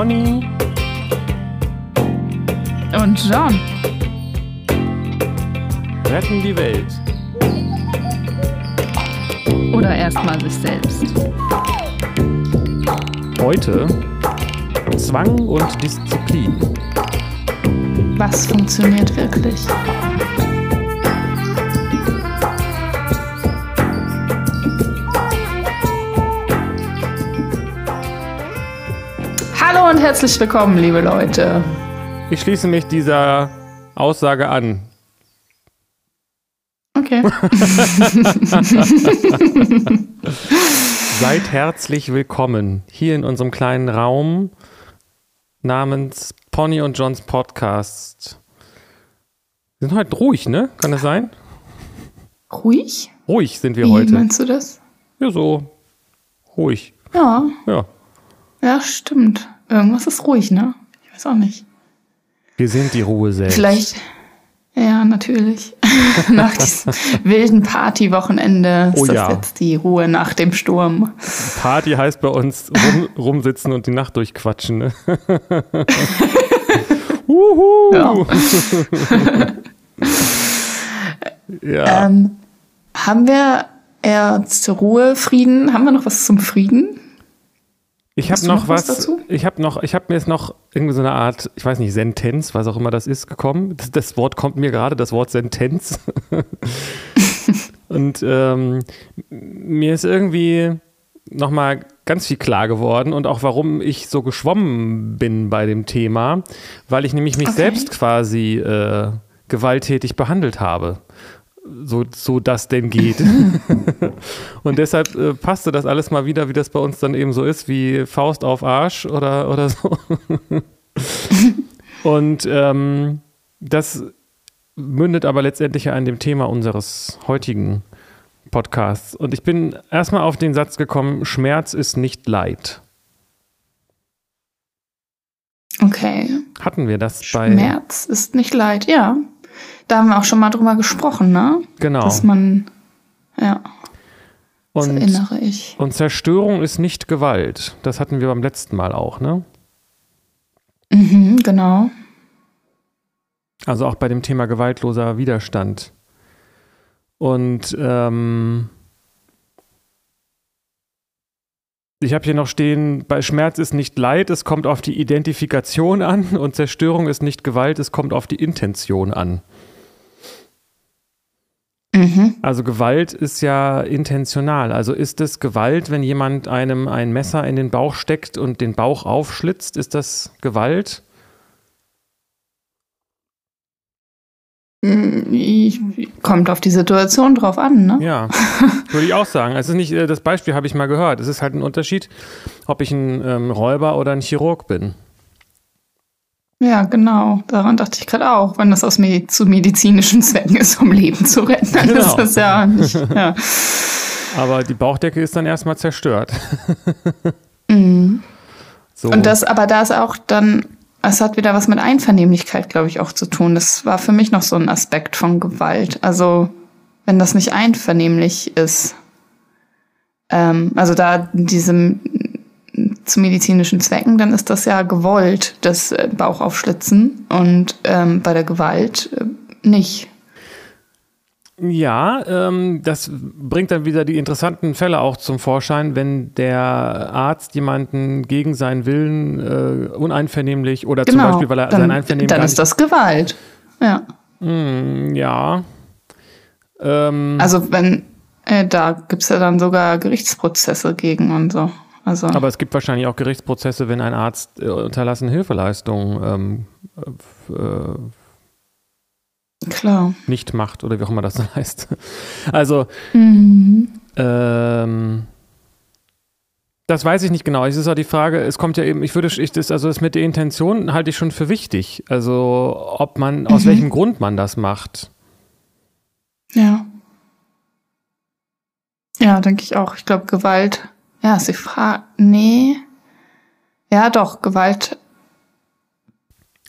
Conny Und John. retten die Welt. Oder erstmal sich selbst. Heute Zwang und Disziplin. Was funktioniert wirklich? Hallo und herzlich willkommen, liebe Leute. Ich schließe mich dieser Aussage an. Okay. Seid herzlich willkommen hier in unserem kleinen Raum namens Pony und Johns Podcast. Wir sind heute ruhig, ne? Kann das sein? Ruhig? Ruhig sind wir Wie heute. meinst du das? Ja, so ruhig. Ja, Ja. ja, stimmt. Irgendwas ist ruhig, ne? Ich weiß auch nicht. Wir sind die Ruhe selbst. Vielleicht. Ja, natürlich. nach diesem wilden Partywochenende ist Oh das ja. jetzt die Ruhe nach dem Sturm. Party heißt bei uns rum, rumsitzen und die Nacht durchquatschen. Ne? Uhu. Ja. ja. Ähm, haben wir eher zur Ruhe, Frieden? Haben wir noch was zum Frieden? Ich habe noch noch was was. dazu? Ich habe noch, ich habe mir jetzt noch irgendwie so eine Art, ich weiß nicht, Sentenz, was auch immer das ist, gekommen. Das, das Wort kommt mir gerade, das Wort Sentenz. und ähm, mir ist irgendwie nochmal ganz viel klar geworden und auch warum ich so geschwommen bin bei dem Thema, weil ich nämlich mich Okay. selbst quasi äh, gewalttätig behandelt habe. So, so das denn geht. und deshalb äh, passte das alles mal wieder, wie das bei uns dann eben so ist, wie Faust auf Arsch oder, oder so. und ähm, das mündet aber letztendlich ja an dem Thema unseres heutigen Podcasts. Und ich bin erstmal auf den Satz gekommen, Schmerz ist nicht Leid. Okay. Hatten wir das bei... Schmerz ist nicht Leid, ja. Da haben wir auch schon mal drüber gesprochen, ne? Genau. Dass man. Ja, das Und, erinnere ich. und Zerstörung ist nicht Gewalt. Das hatten wir beim letzten Mal auch, ne? Mhm, genau. Also auch bei dem Thema gewaltloser Widerstand. Und ähm, ich habe hier noch stehen, bei Schmerz ist nicht Leid, es kommt auf die Identifikation an und Zerstörung ist nicht Gewalt, es kommt auf die Intention an. Mhm. Also Gewalt ist ja intentional. Also ist es Gewalt, wenn jemand einem ein Messer in den Bauch steckt und den Bauch aufschlitzt? Ist das Gewalt? Mm, ich- Kommt auf die Situation drauf an, ne? Ja, würde ich auch sagen. Es ist nicht, äh, das Beispiel habe ich mal gehört. Es ist halt ein Unterschied, ob ich ein ähm, Räuber oder ein Chirurg bin. Ja, genau. Daran dachte ich gerade auch. Wenn das aus Medi zu medizinischen Zwecken ist, um Leben zu retten, dann Genau. ist das ja nicht. Ja. Aber die Bauchdecke ist dann erstmal zerstört. Mhm. So. Und das, aber da ist auch dann, es hat wieder was mit Einvernehmlichkeit, glaube ich, auch zu tun. Das war für mich noch so ein Aspekt von Gewalt. Also, wenn das nicht einvernehmlich ist, ähm, also da in diesem zu medizinischen Zwecken, dann ist das ja gewollt, das äh, Bauchaufschlitzen und ähm, bei der Gewalt äh, nicht. Ja, ähm, das bringt dann wieder die interessanten Fälle auch zum Vorschein, wenn der Arzt jemanden gegen seinen Willen äh, uneinvernehmlich oder zum Beispiel, weil er Genau. dann, sein Einvernehmen dann ist das Gewalt. Ja. Hm, ja. Ähm, Also wenn, äh, da gibt's ja dann sogar Gerichtsprozesse gegen und so. Also aber es gibt wahrscheinlich auch Gerichtsprozesse, wenn ein Arzt äh, unterlassene Hilfeleistung ähm, äh, klar. nicht macht oder wie auch immer das dann heißt. Also, Mhm. ähm, das weiß ich nicht genau. Es ist auch die Frage, es kommt ja eben, ich würde, ich das, also das mit der Intention halte ich schon für wichtig. Also, ob man, aus Mhm. welchem Grund man das macht. Ja. Ja, denke ich auch. Ich glaube, Gewalt, ja, ist die Frage. Nee. Ja, doch, Gewalt.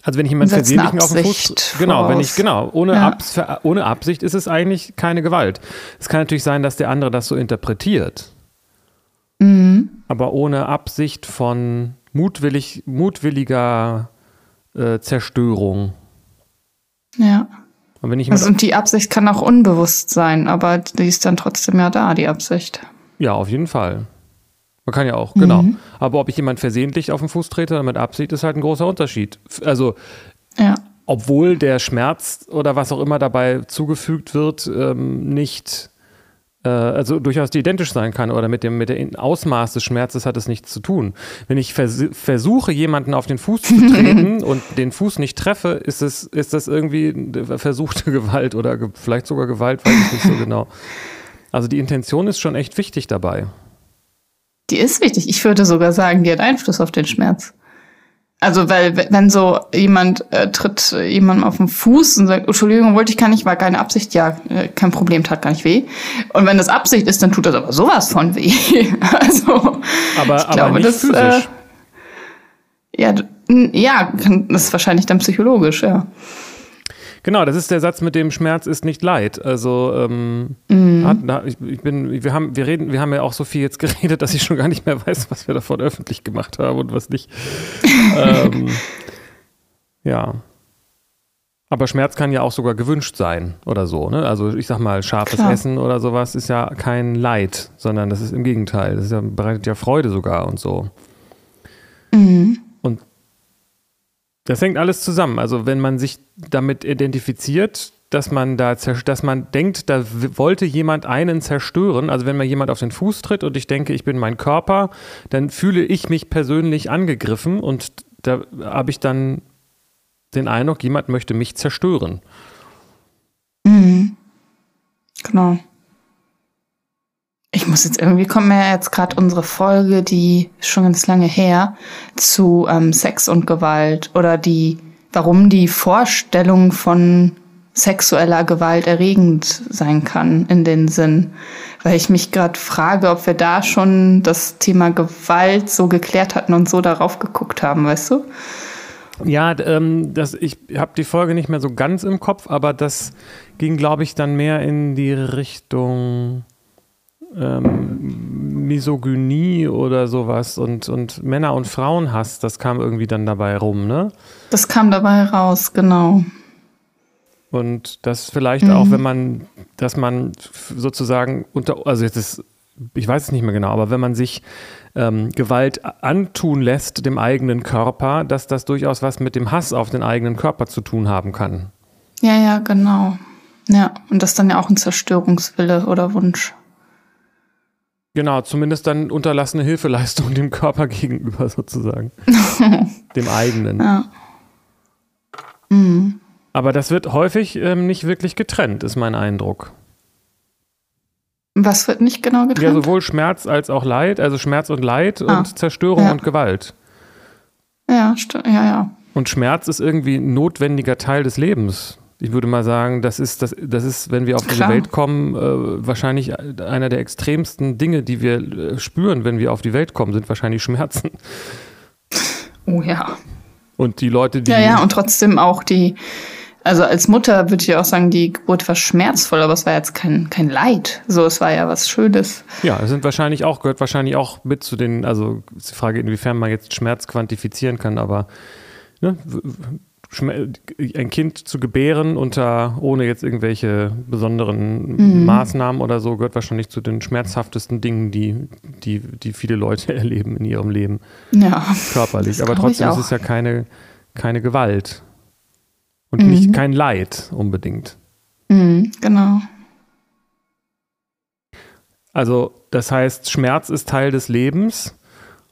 Also wenn ich jemanden versehentlich auf den Fuß, Absicht genau, wenn ich genau ohne, Ja. Abs, ohne Absicht ist es eigentlich keine Gewalt. Es kann natürlich sein, dass der andere das so interpretiert, Mhm. aber ohne Absicht von mutwillig, mutwilliger äh, Zerstörung. Ja. Und, also, und die Absicht kann auch unbewusst sein, aber die ist dann trotzdem ja da, die Absicht. Ja, auf jeden Fall. Man kann ja auch, genau. Mhm. Aber ob ich jemand versehentlich auf den Fuß trete oder mit Absicht, ist halt ein großer Unterschied. Also, ja. obwohl der Schmerz oder was auch immer dabei zugefügt wird, ähm, nicht äh, also durchaus identisch sein kann oder mit dem, mit dem Ausmaß des Schmerzes hat es nichts zu tun. Wenn ich vers versuche, jemanden auf den Fuß zu treten und den Fuß nicht treffe, ist es, ist das irgendwie versuchte Gewalt oder ge vielleicht sogar Gewalt, weiß ich nicht so genau. Also die Intention ist schon echt wichtig dabei. Die ist wichtig. Ich würde sogar sagen, die hat Einfluss auf den Schmerz. Also, weil, wenn so jemand äh, tritt jemandem auf den Fuß und sagt, Entschuldigung, wollte ich gar nicht, war keine Absicht, ja, äh, kein Problem, tat gar nicht weh. Und wenn das Absicht ist, dann tut das aber sowas von weh. also, aber, ich aber glaube, nicht das, physisch. Äh, ja, ja, das ist wahrscheinlich dann psychologisch, ja. Genau, das ist der Satz mit dem Schmerz ist nicht Leid. Also ähm, mhm. hat, ich, ich, bin, wir haben, wir reden, wir haben ja auch so viel jetzt geredet, dass ich schon gar nicht mehr weiß, was wir davon öffentlich gemacht haben und was nicht. ähm, ja. Aber Schmerz kann ja auch sogar gewünscht sein oder so. Ne? Also ich sag mal, scharfes Klar. Essen oder sowas ist ja kein Leid, sondern das ist im Gegenteil. Das ja, bereitet ja Freude sogar und so. Mhm. Das hängt alles zusammen. Also wenn man sich damit identifiziert, dass man da, dass man denkt, da wollte jemand einen zerstören. Also wenn mir jemand auf den Fuß tritt und ich denke, ich bin mein Körper, dann fühle ich mich persönlich angegriffen und da habe ich dann den Eindruck, jemand möchte mich zerstören. Mhm. Genau. Ich muss jetzt irgendwie, kommt mir jetzt gerade unsere Folge, die schon ganz lange her, zu ähm, Sex und Gewalt oder die, warum die Vorstellung von sexueller Gewalt erregend sein kann in den Sinn. Weil ich mich gerade frage, ob wir da schon das Thema Gewalt so geklärt hatten und so darauf geguckt haben, weißt du? Ja, ähm, das, ich habe die Folge nicht mehr so ganz im Kopf, aber das ging, glaube ich, dann mehr in die Richtung ähm, Misogynie oder sowas und, und Männer- und Frauenhass, das kam irgendwie dann dabei rum, ne? Das kam dabei raus, genau. Und das vielleicht mhm. auch, wenn man, dass man sozusagen unter, also jetzt ist, ich weiß es nicht mehr genau, aber wenn man sich ähm, Gewalt antun lässt dem eigenen Körper, dass das durchaus was mit dem Hass auf den eigenen Körper zu tun haben kann. Ja, ja, genau. Ja, und das ist dann ja auch ein Zerstörungswille oder Wunsch. Genau, zumindest dann unterlassene Hilfeleistung dem Körper gegenüber sozusagen. dem eigenen. Ja. Mhm. Aber das wird häufig ähm, nicht wirklich getrennt, ist mein Eindruck. Was wird nicht genau getrennt? Ja, sowohl Schmerz als auch Leid, also Schmerz und Leid ah. und Zerstörung ja. und Gewalt. Ja, ja, ja. Und Schmerz ist irgendwie ein notwendiger Teil des Lebens ich würde mal sagen, das ist, das, das ist, wenn wir auf diese Welt kommen, äh, wahrscheinlich einer der extremsten Dinge, die wir äh, spüren, wenn wir auf die Welt kommen, sind wahrscheinlich Schmerzen. Oh ja. Und die Leute, die. Ja, ja, und trotzdem auch die, also als Mutter würde ich auch sagen, die Geburt war schmerzvoll, aber es war jetzt kein, kein Leid. So, es war ja was Schönes. Ja, es sind wahrscheinlich auch, gehört wahrscheinlich auch mit zu den, also ist die Frage, inwiefern man jetzt Schmerz quantifizieren kann, aber ne, ein Kind zu gebären unter, ohne jetzt irgendwelche besonderen mhm. Maßnahmen oder so, gehört wahrscheinlich zu den schmerzhaftesten Dingen, die, die, die viele Leute erleben in ihrem Leben. Ja. Körperlich. Aber trotzdem ist es ja keine, keine Gewalt. Und mhm. nicht kein Leid unbedingt. Mhm, genau. Also, das heißt, Schmerz ist Teil des Lebens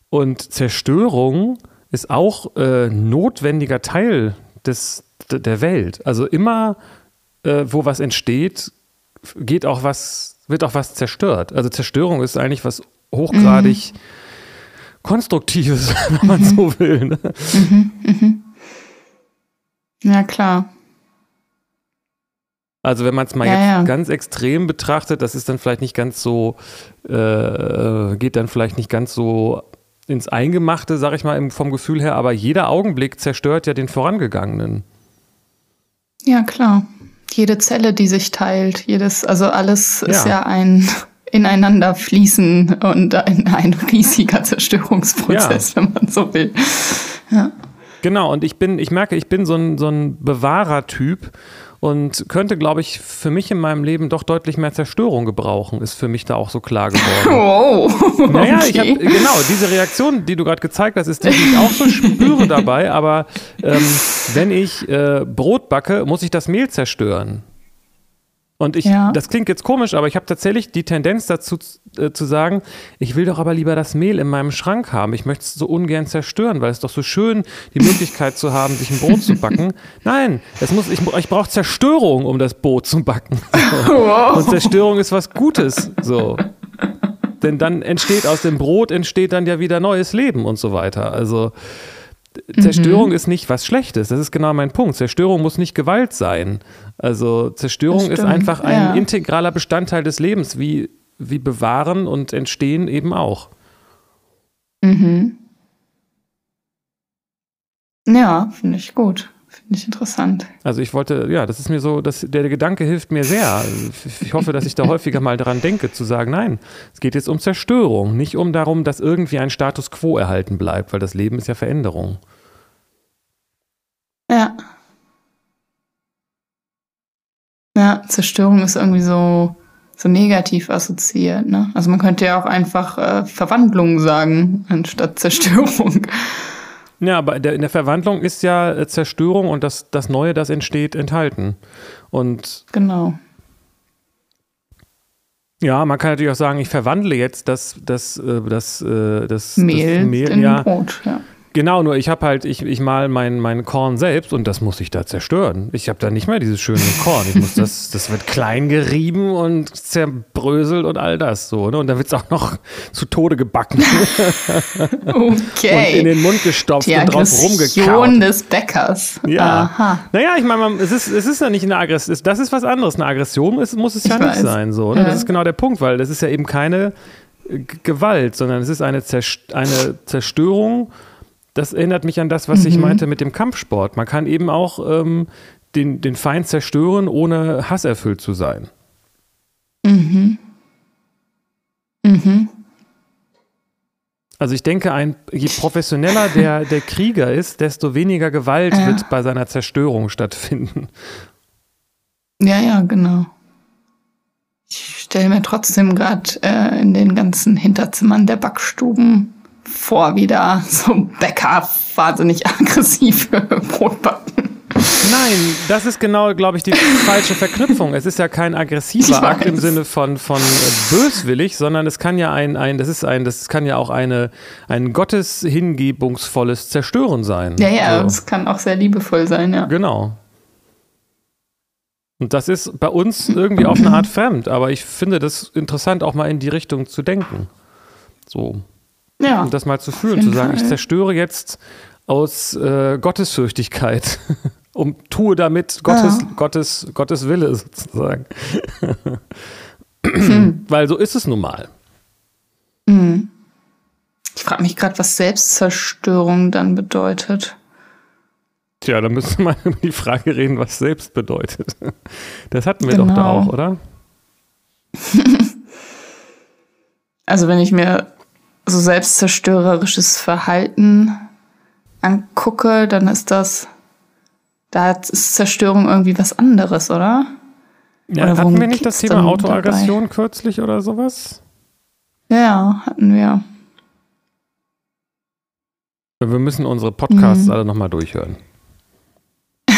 und Zerstörung ist auch äh, notwendiger Teil des, der Welt. Also immer, äh, wo was entsteht, geht auch was, wird auch was zerstört. Also Zerstörung ist eigentlich was hochgradig mhm. Konstruktives, wenn man mhm. so will. Ne? Mhm, mhm. Ja, klar. Also wenn man es mal ja, jetzt ja. ganz extrem betrachtet, das ist dann vielleicht nicht ganz so, äh, geht dann vielleicht nicht ganz so ins Eingemachte, sag ich mal, vom Gefühl her, aber jeder Augenblick zerstört ja den vorangegangenen. Ja, klar. Jede Zelle, die sich teilt, jedes, also alles ja. ist ja ein ineinander fließen und ein riesiger Zerstörungsprozess, ja. wenn man so will. Ja. Genau, und ich bin, ich merke, ich bin so ein, so ein Bewahrertyp und könnte, glaube ich, für mich in meinem Leben doch deutlich mehr Zerstörung gebrauchen, ist für mich da auch so klar geworden. Wow. Naja, okay. ich habe genau diese Reaktion, die du gerade gezeigt hast, ist die, die ich auch so spüre dabei. Aber ähm, wenn ich äh, Brot backe, muss ich das Mehl zerstören. Und ich, ja. das klingt jetzt komisch, aber ich habe tatsächlich die Tendenz dazu äh, zu sagen, ich will doch aber lieber das Mehl in meinem Schrank haben. Ich möchte es so ungern zerstören, weil es doch so schön, die Möglichkeit zu haben, sich ein Brot zu backen. Nein, es muss, ich, ich brauche Zerstörung, um das Brot zu backen. Wow. Und Zerstörung ist was Gutes. So. Denn dann entsteht aus dem Brot entsteht dann ja wieder neues Leben und so weiter. Also Zerstörung mhm. ist nicht was Schlechtes. Das ist genau mein Punkt. Zerstörung muss nicht Gewalt sein. Also Zerstörung ist einfach ein ja. integraler Bestandteil des Lebens, wie, wie Bewahren und Entstehen eben auch. Mhm. Ja, finde ich gut. Finde ich interessant. Also ich wollte, ja, das ist mir so, das, der Gedanke hilft mir sehr. Ich hoffe, dass ich da häufiger mal dran denke, zu sagen, nein, es geht jetzt um Zerstörung, nicht um darum, dass irgendwie ein Status quo erhalten bleibt, weil das Leben ist ja Veränderung. Ja. Ja, Zerstörung ist irgendwie so, so negativ assoziiert. Ne? Also man könnte ja auch einfach äh, Verwandlung sagen, anstatt Zerstörung. Ja, aber in der Verwandlung ist ja äh, Zerstörung und das, das Neue, das entsteht, enthalten. Und genau. Ja, man kann natürlich auch sagen, ich verwandle jetzt das, das, äh, das, das, das Mehl, das Mehl in ja. Brot. Ja. Genau, nur ich habe halt, ich, ich mal mein, mein Korn selbst und das muss ich da zerstören. Ich habe da nicht mehr dieses schöne Korn. Ich muss das, das wird klein gerieben und zerbröselt und all das so. Ne? Und da wird es auch noch zu Tode gebacken. okay. Und in den Mund gestopft Die und drauf rumgekaut. des Bäckers. Ja. Aha. Naja, ich meine, es ist, es ist ja nicht eine Aggression. Das ist was anderes. Eine Aggression ist, muss es ja ich nicht weiß. sein. So, ne? ja. Das ist genau der Punkt, weil das ist ja eben keine Gewalt, sondern es ist eine, Zerst eine Zerstörung das erinnert mich an das, was mhm. ich meinte mit dem Kampfsport. Man kann eben auch ähm, den, den Feind zerstören, ohne hasserfüllt zu sein. Mhm. Mhm. Also ich denke, ein, je professioneller der, der Krieger ist, desto weniger Gewalt ja. wird bei seiner Zerstörung stattfinden. Ja, ja, genau. Ich stelle mir trotzdem gerade äh, in den ganzen Hinterzimmern der Backstuben vor, wieder so Bäcker wahnsinnig aggressiv Brotbacken. Nein, das ist genau, glaube ich, die falsche Verknüpfung. Es ist ja kein aggressiver Akt im Sinne von, von äh, böswillig, sondern es kann ja ein, ein, das ist ein, das kann ja auch eine, ein gotteshingebungsvolles Zerstören sein. Ja, ja, es so. kann auch sehr liebevoll sein, ja. Genau. Und das ist bei uns irgendwie auf eine Art fremd, aber ich finde das interessant, auch mal in die Richtung zu denken. So. Ja. Und das mal zu fühlen, zu sagen, Fall. ich zerstöre jetzt aus äh, Gottesfürchtigkeit und tue damit Gottes, ja. Gottes, Gottes Wille sozusagen. hm. Weil so ist es nun mal. Hm. Ich frage mich gerade, was Selbstzerstörung dann bedeutet. Tja, da müssen wir mal über die Frage reden, was selbst bedeutet. Das hatten wir genau. doch da genau. auch, oder? also wenn ich mir so selbstzerstörerisches Verhalten angucke, dann ist das, da ist Zerstörung irgendwie was anderes, oder? Ja, oder hatten wir nicht das Thema Autoaggression dabei? kürzlich oder sowas? Ja, hatten wir. Wir müssen unsere Podcasts mhm. alle nochmal durchhören.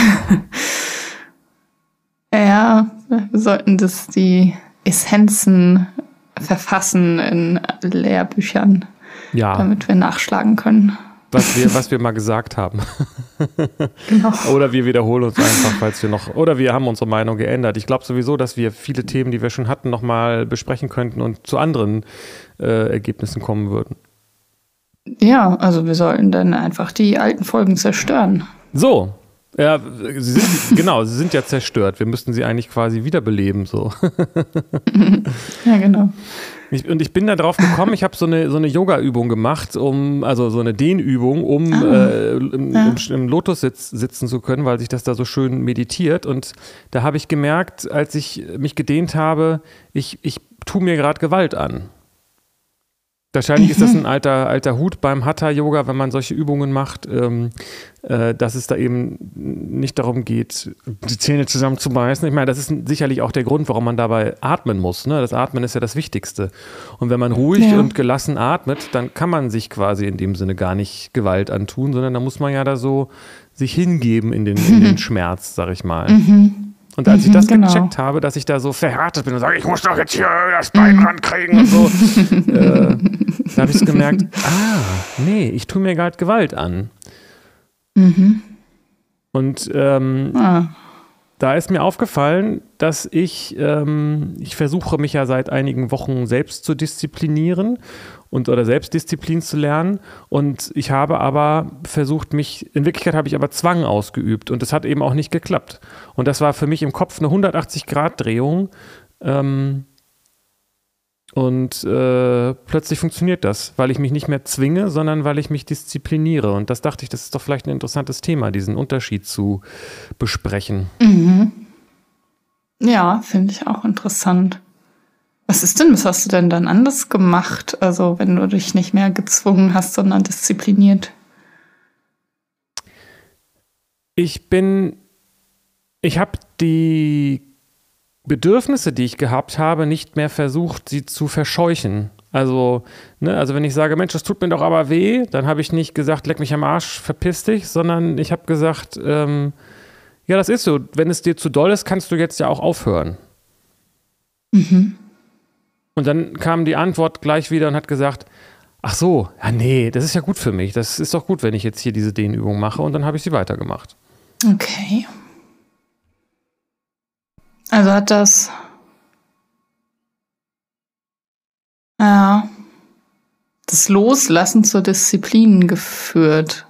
ja, wir sollten das die Essenzen verfassen in Lehrbüchern, ja. damit wir nachschlagen können. Was wir, was wir mal gesagt haben. genau. Oder wir wiederholen uns einfach, falls wir noch, oder wir haben unsere Meinung geändert. Ich glaube sowieso, dass wir viele Themen, die wir schon hatten, nochmal besprechen könnten und zu anderen äh, Ergebnissen kommen würden. Ja, also wir sollten dann einfach die alten Folgen zerstören. So, Ja, sie sind, genau, sie sind ja zerstört. Wir müssten sie eigentlich quasi wiederbeleben, so. ja, genau. Ich, und ich bin da drauf gekommen, ich habe so eine, so eine Yoga-Übung gemacht, um, also so eine Dehnübung, um ah, äh, im, ja. im, im Lotus sitz, sitzen zu können, weil sich das da so schön meditiert. Und da habe ich gemerkt, als ich mich gedehnt habe, ich, ich tue mir gerade Gewalt an. Wahrscheinlich mhm. ist das mhm. ein alter, alter Hut beim Hatha-Yoga, wenn man solche Übungen macht, ähm, äh, dass es da eben nicht darum geht, die Zähne zusammenzubeißen. Ich meine, das ist sicherlich auch der Grund, warum man dabei atmen muss. Ne? Das Atmen ist ja das Wichtigste. Und wenn man ruhig ja. und gelassen atmet, dann kann man sich quasi in dem Sinne gar nicht Gewalt antun, sondern da muss man ja da so sich hingeben in den, in den Schmerz, sag ich mal. Mhm. Und als mhm, ich das genau. gecheckt habe, dass ich da so verhärtet bin und sage, ich muss doch jetzt hier das Bein mhm. rankriegen und so, äh, da habe ich gemerkt, ah, nee, ich tue mir gerade Gewalt an. Mhm. Und ähm, ah. da ist mir aufgefallen, dass ich, ähm, ich versuche mich ja seit einigen Wochen selbst zu disziplinieren und oder Selbstdisziplin zu lernen. Und ich habe aber versucht, mich, in Wirklichkeit habe ich aber Zwang ausgeübt und das hat eben auch nicht geklappt. Und das war für mich im Kopf eine 180-Grad-Drehung. Ähm, und äh, plötzlich funktioniert das, weil ich mich nicht mehr zwinge, sondern weil ich mich diszipliniere. Und das dachte ich, das ist doch vielleicht ein interessantes Thema, diesen Unterschied zu besprechen. Mhm. Ja, finde ich auch interessant. Was ist denn, was hast du denn dann anders gemacht? Also, wenn du dich nicht mehr gezwungen hast, sondern diszipliniert? Ich bin, ich habe die Bedürfnisse, die ich gehabt habe, nicht mehr versucht, sie zu verscheuchen. Also, ne, also wenn ich sage, Mensch, das tut mir doch aber weh, dann habe ich nicht gesagt, leck mich am Arsch, verpiss dich, sondern ich habe gesagt, ähm, ja, das ist so. Wenn es dir zu doll ist, kannst du jetzt ja auch aufhören. Mhm. Und dann kam die Antwort gleich wieder und hat gesagt, ach so, ja nee, das ist ja gut für mich. Das ist doch gut, wenn ich jetzt hier diese Dehnübung mache. Und dann habe ich sie weitergemacht. Okay. Also hat das... Ja. Das Loslassen zur Disziplin geführt.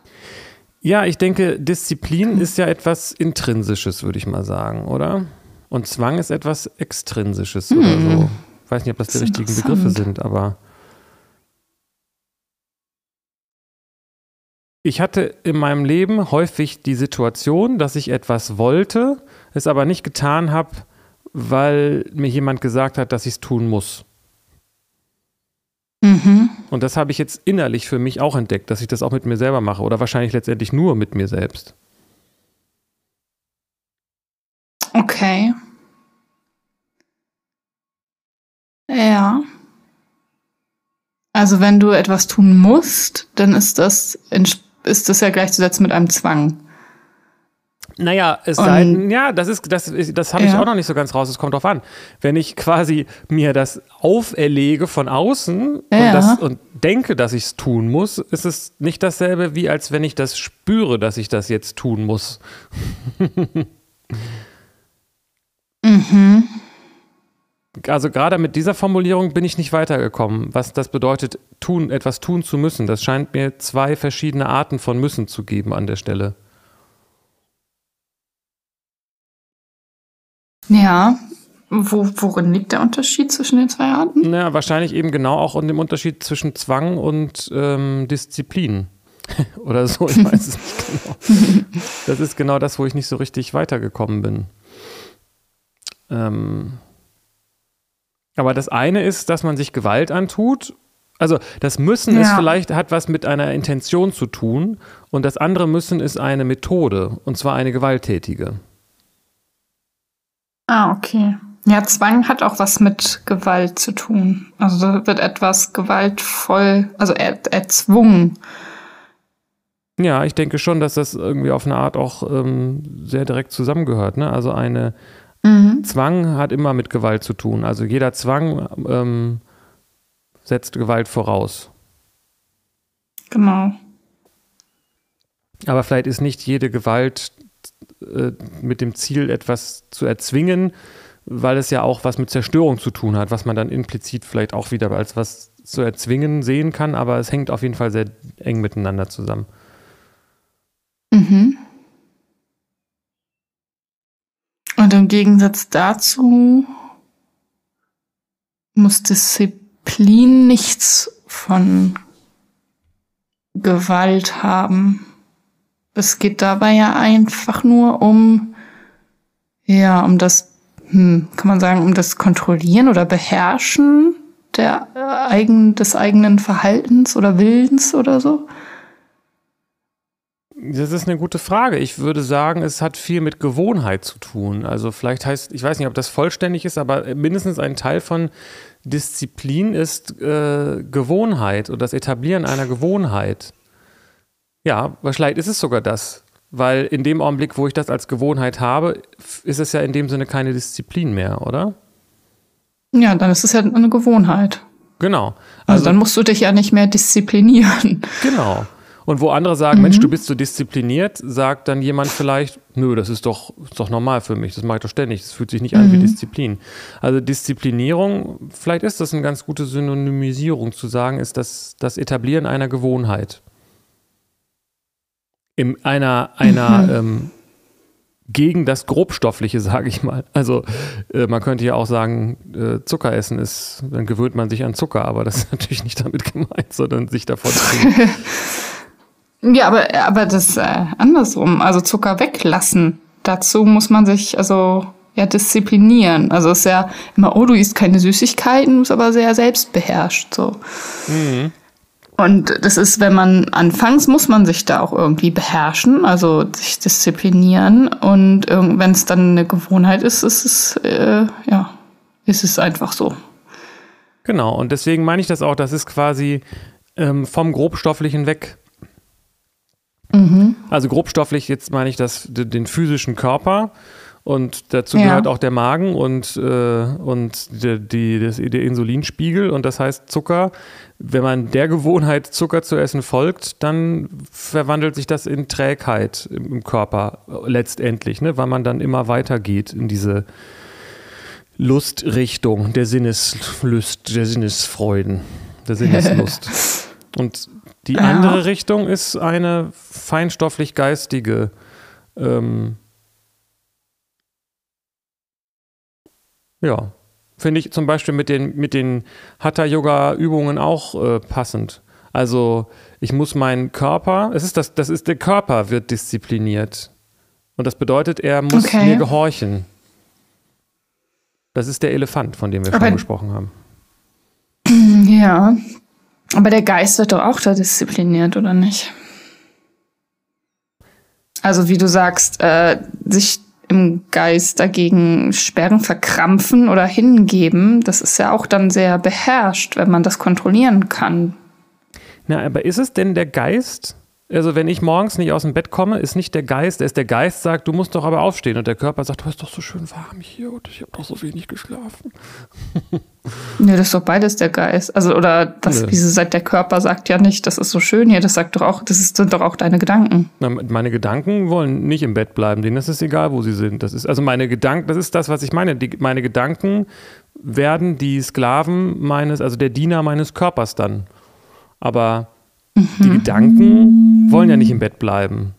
Ja, ich denke, Disziplin ist ja etwas Intrinsisches, würde ich mal sagen, oder? Und Zwang ist etwas Extrinsisches hm. oder so. Ich weiß nicht, ob das, das die richtigen Begriffe sind, aber. Ich hatte in meinem Leben häufig die Situation, dass ich etwas wollte, es aber nicht getan habe, weil mir jemand gesagt hat, dass ich es tun muss. Mhm. Und das habe ich jetzt innerlich für mich auch entdeckt, dass ich das auch mit mir selber mache oder wahrscheinlich letztendlich nur mit mir selbst. Okay. Ja. Also wenn du etwas tun musst, dann ist das, ist das ja gleichzusetzen mit einem Zwang. Naja, es sei denn, ja, das ist, das, das habe ich ja. auch noch nicht so ganz raus. Es kommt drauf an. Wenn ich quasi mir das auferlege von außen ja. und, das, und denke, dass ich es tun muss, ist es nicht dasselbe, wie als wenn ich das spüre, dass ich das jetzt tun muss. mhm also gerade mit dieser Formulierung bin ich nicht weitergekommen, was das bedeutet, tun, etwas tun zu müssen. Das scheint mir zwei verschiedene Arten von müssen zu geben an der Stelle. Ja, wo, worin liegt der Unterschied zwischen den zwei Arten? Naja, wahrscheinlich eben genau auch in dem Unterschied zwischen Zwang und ähm, Disziplin. Oder so, ich weiß es nicht genau. Das ist genau das, wo ich nicht so richtig weitergekommen bin. Ähm, aber das eine ist, dass man sich Gewalt antut. Also das Müssen ja. ist vielleicht, hat was mit einer Intention zu tun. Und das andere Müssen ist eine Methode. Und zwar eine gewalttätige. Ah, okay. Ja, Zwang hat auch was mit Gewalt zu tun. Also da wird etwas gewaltvoll, also er, erzwungen. Ja, ich denke schon, dass das irgendwie auf eine Art auch ähm, sehr direkt zusammengehört. Ne? Also eine Mhm. Zwang hat immer mit Gewalt zu tun. Also jeder Zwang ähm, setzt Gewalt voraus. Genau. Aber vielleicht ist nicht jede Gewalt äh, mit dem Ziel, etwas zu erzwingen, weil es ja auch was mit Zerstörung zu tun hat, was man dann implizit vielleicht auch wieder als was zu erzwingen sehen kann, aber es hängt auf jeden Fall sehr eng miteinander zusammen. Mhm. Und im Gegensatz dazu muss Disziplin nichts von Gewalt haben. Es geht dabei ja einfach nur um, ja, um das, hm, kann man sagen, um das Kontrollieren oder Beherrschen der äh, eigen, des eigenen Verhaltens oder Willens oder so. Das ist eine gute Frage. Ich würde sagen, es hat viel mit Gewohnheit zu tun. Also vielleicht heißt, ich weiß nicht, ob das vollständig ist, aber mindestens ein Teil von Disziplin ist äh, Gewohnheit und das Etablieren einer Gewohnheit. Ja, vielleicht ist es sogar das. Weil in dem Augenblick, wo ich das als Gewohnheit habe, ist es ja in dem Sinne keine Disziplin mehr, oder? Ja, dann ist es ja eine Gewohnheit. Genau. Also, also dann musst du dich ja nicht mehr disziplinieren. Genau. Und wo andere sagen, mhm. Mensch, du bist so diszipliniert, sagt dann jemand vielleicht, nö, das ist doch, ist doch normal für mich, das mache ich doch ständig, das fühlt sich nicht an mhm. wie Disziplin. Also Disziplinierung, vielleicht ist das eine ganz gute Synonymisierung zu sagen, ist das, das Etablieren einer Gewohnheit. In einer, einer mhm. ähm, gegen das Grobstoffliche, sage ich mal. Also äh, man könnte ja auch sagen, äh, Zucker essen ist, dann gewöhnt man sich an Zucker, aber das ist natürlich nicht damit gemeint, sondern sich davon zu Ja, aber, aber das äh, andersrum, also Zucker weglassen. Dazu muss man sich also ja disziplinieren. Also es ist ja immer, oh, du isst keine Süßigkeiten, du bist aber sehr selbstbeherrscht. So. Mhm. Und das ist, wenn man anfangs muss man sich da auch irgendwie beherrschen, also sich disziplinieren. Und wenn es dann eine Gewohnheit ist, ist es äh, ja, ist es einfach so. Genau. Und deswegen meine ich das auch. Das ist quasi ähm, vom grobstofflichen weg Mhm. Also grobstofflich, jetzt meine ich das, den physischen Körper. Und dazu ja. gehört auch der Magen und, äh, und die, die, das, der Insulinspiegel. Und das heißt, Zucker, wenn man der Gewohnheit, Zucker zu essen, folgt, dann verwandelt sich das in Trägheit im, im Körper letztendlich, ne? weil man dann immer weiter geht in diese Lustrichtung der Sinneslust, der Sinnesfreuden, der Sinneslust. und die ja. andere Richtung ist eine feinstofflich-geistige ähm, ja, finde ich zum Beispiel mit den, mit den Hatha-Yoga-Übungen auch äh, passend. Also ich muss meinen Körper, es ist das, das ist der Körper wird diszipliniert. Und das bedeutet, er muss okay. mir gehorchen. Das ist der Elefant, von dem wir Aber, schon gesprochen haben. Ja, aber der Geist wird doch auch da diszipliniert, oder nicht? Also wie du sagst, äh, sich im Geist dagegen sperren, verkrampfen oder hingeben, das ist ja auch dann sehr beherrscht, wenn man das kontrollieren kann. Na, aber ist es denn der Geist, also wenn ich morgens nicht aus dem Bett komme, ist nicht der Geist, der ist der Geist sagt, du musst doch aber aufstehen und der Körper sagt, du ist doch so schön warm hier und ich habe doch so wenig geschlafen. Nee, das ist doch beides der Geist. Also oder das, nee. wie sie sagt, der Körper sagt ja nicht, das ist so schön hier, das sagt doch auch, das ist, sind doch auch deine Gedanken. Na, meine Gedanken wollen nicht im Bett bleiben, denen ist es egal, wo sie sind. Das ist also meine Gedanken, das ist das, was ich meine. Die, meine Gedanken werden die Sklaven meines, also der Diener meines Körpers dann. Aber mhm. die Gedanken wollen ja nicht im Bett bleiben.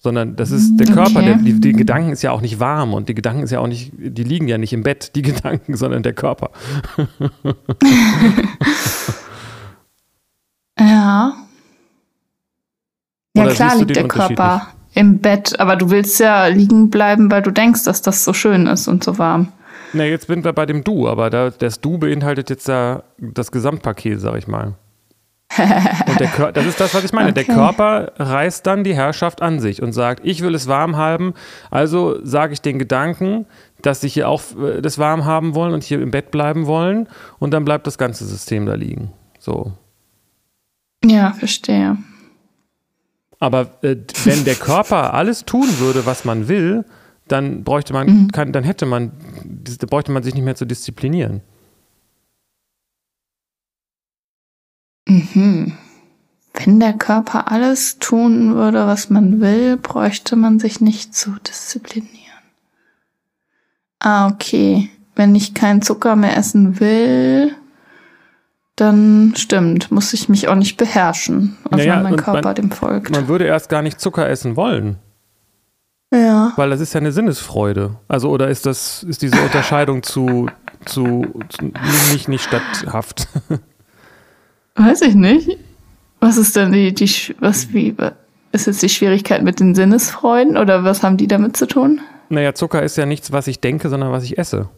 Sondern das ist der Körper, okay. der, die, die, Gedanken ist ja auch nicht warm und die Gedanken ist ja auch nicht, die liegen ja nicht im Bett, die Gedanken, sondern der Körper. ja. Ja, Oder klar liegt der Körper im Bett, aber du willst ja liegen bleiben, weil du denkst, dass das so schön ist und so warm. Na, jetzt sind wir bei dem Du, aber da, das Du beinhaltet jetzt ja das Gesamtpaket, sag ich mal. Und der das ist das, was ich meine. Okay. Der Körper reißt dann die Herrschaft an sich und sagt, ich will es warm haben, also sage ich den Gedanken, dass sie hier auch äh, das warm haben wollen und hier im Bett bleiben wollen und dann bleibt das ganze System da liegen. So. Ja, verstehe. Aber äh, wenn der Körper alles tun würde, was man will, dann bräuchte man, mhm. kann, dann hätte man, bräuchte man sich nicht mehr zu disziplinieren. Mhm. Wenn der Körper alles tun würde, was man will, bräuchte man sich nicht zu disziplinieren. Ah, okay. Wenn ich keinen Zucker mehr essen will, dann stimmt, muss ich mich auch nicht beherrschen, also naja, mein Körper man, dem folgt. Man würde erst gar nicht Zucker essen wollen. Ja. Weil das ist ja eine Sinnesfreude. Also, oder ist das, ist diese Unterscheidung zu, zu, zu nicht, nicht statthaft? Weiß ich nicht. Was ist denn die, die was wie, ist jetzt die Schwierigkeit mit den Sinnesfreuden oder was haben die damit zu tun? Naja, Zucker ist ja nichts, was ich denke, sondern was ich esse.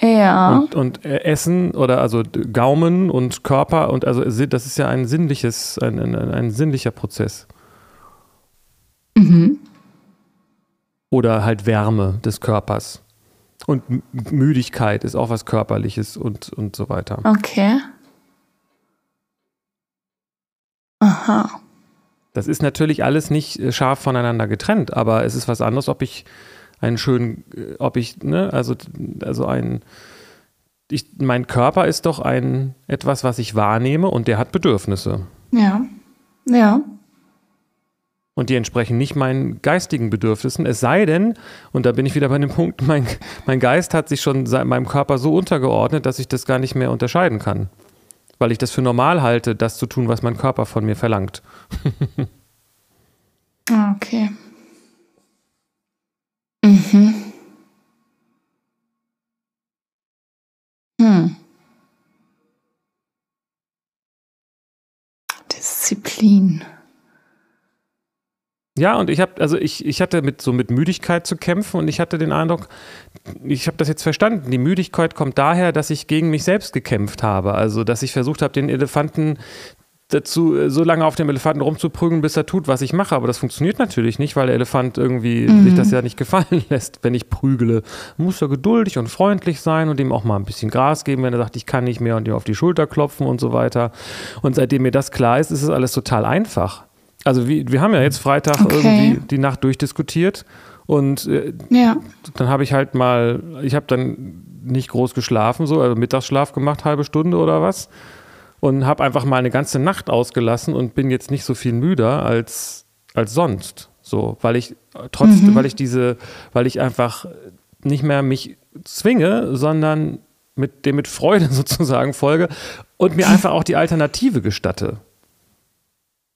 Ja. Und, und äh, Essen oder also Gaumen und Körper und also das ist ja ein sinnliches, ein, ein, ein sinnlicher Prozess. Mhm. Oder halt Wärme des Körpers. Und Müdigkeit ist auch was Körperliches und, und so weiter. Okay. Aha. Das ist natürlich alles nicht äh, scharf voneinander getrennt, aber es ist was anderes, ob ich einen schönen, äh, ob ich, ne, also, also ein, ich, mein Körper ist doch ein etwas, was ich wahrnehme und der hat Bedürfnisse. Ja. Ja. Und die entsprechen nicht meinen geistigen Bedürfnissen. Es sei denn, und da bin ich wieder bei dem Punkt, mein, mein Geist hat sich schon meinem Körper so untergeordnet, dass ich das gar nicht mehr unterscheiden kann. Weil ich das für normal halte, das zu tun, was mein Körper von mir verlangt. Ah, okay. Mhm. Ja, und ich habe, also ich, ich hatte mit so mit Müdigkeit zu kämpfen und ich hatte den Eindruck, ich habe das jetzt verstanden. Die Müdigkeit kommt daher, dass ich gegen mich selbst gekämpft habe. Also, dass ich versucht habe, den Elefanten dazu, so lange auf dem Elefanten rumzuprügeln, bis er tut, was ich mache. Aber das funktioniert natürlich nicht, weil der Elefant irgendwie mhm. sich das ja nicht gefallen lässt, wenn ich prügele. Man muss ja geduldig und freundlich sein und ihm auch mal ein bisschen Gras geben, wenn er sagt, ich kann nicht mehr und ihm auf die Schulter klopfen und so weiter. Und seitdem mir das klar ist, ist es alles total einfach. Also wir, wir haben ja jetzt Freitag okay. irgendwie die Nacht durchdiskutiert und äh, ja. dann habe ich halt mal, ich habe dann nicht groß geschlafen, so, also Mittagsschlaf gemacht, halbe Stunde oder was und habe einfach mal eine ganze Nacht ausgelassen und bin jetzt nicht so viel müder als, als sonst. So, weil ich trotzdem, mhm. weil ich diese, weil ich einfach nicht mehr mich zwinge, sondern mit dem mit Freude sozusagen folge und mir einfach auch die Alternative gestatte.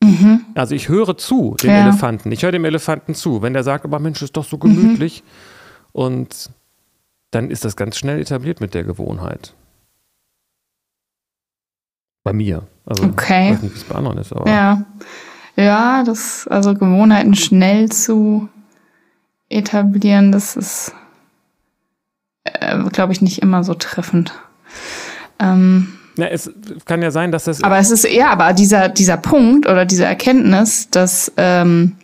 Mhm. Also ich höre zu dem ja. Elefanten. Ich höre dem Elefanten zu. Wenn der sagt, aber Mensch, ist doch so gemütlich. Mhm. Und dann ist das ganz schnell etabliert mit der Gewohnheit. Bei mir. Also okay. ich weiß nicht, wie es bei anderen ist, aber. Ja. Ja, das, also Gewohnheiten schnell zu etablieren, das ist, äh, glaube ich, nicht immer so treffend. Ähm, ja, es kann ja sein, dass das. Aber es ist eher, aber dieser, dieser Punkt oder diese Erkenntnis, dass ähm,